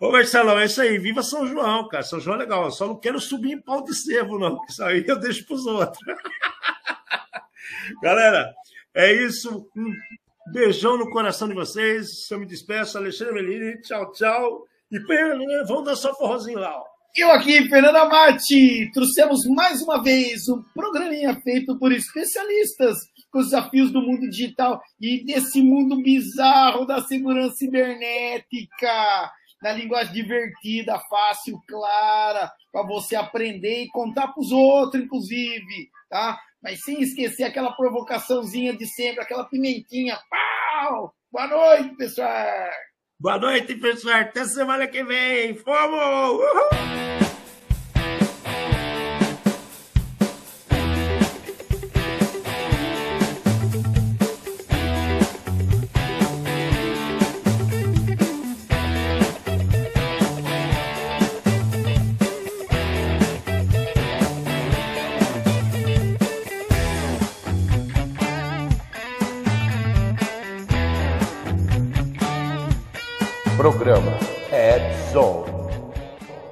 Ô, Marcelão, é isso aí. Viva São João, cara. São João é legal. Eu só não quero subir em pau de cervo, não. Isso aí eu deixo para os outros. Galera, é isso. Beijão no coração de vocês. Eu me despeço, Alexandre Melini. Tchau, tchau. E vamos dançar forrozinho lá. Ó. Eu aqui, Fernanda Mati. Trouxemos mais uma vez um programinha feito por especialistas com os desafios do mundo digital e desse mundo bizarro da segurança cibernética, na linguagem divertida, fácil, clara, para você aprender e contar para os outros, inclusive, tá? Mas sem esquecer aquela provocaçãozinha de sempre, aquela pimentinha. Pau! Boa noite, pessoal! Boa noite, pessoal. Até semana que vem. Fomos! Uhul! Programa Edson.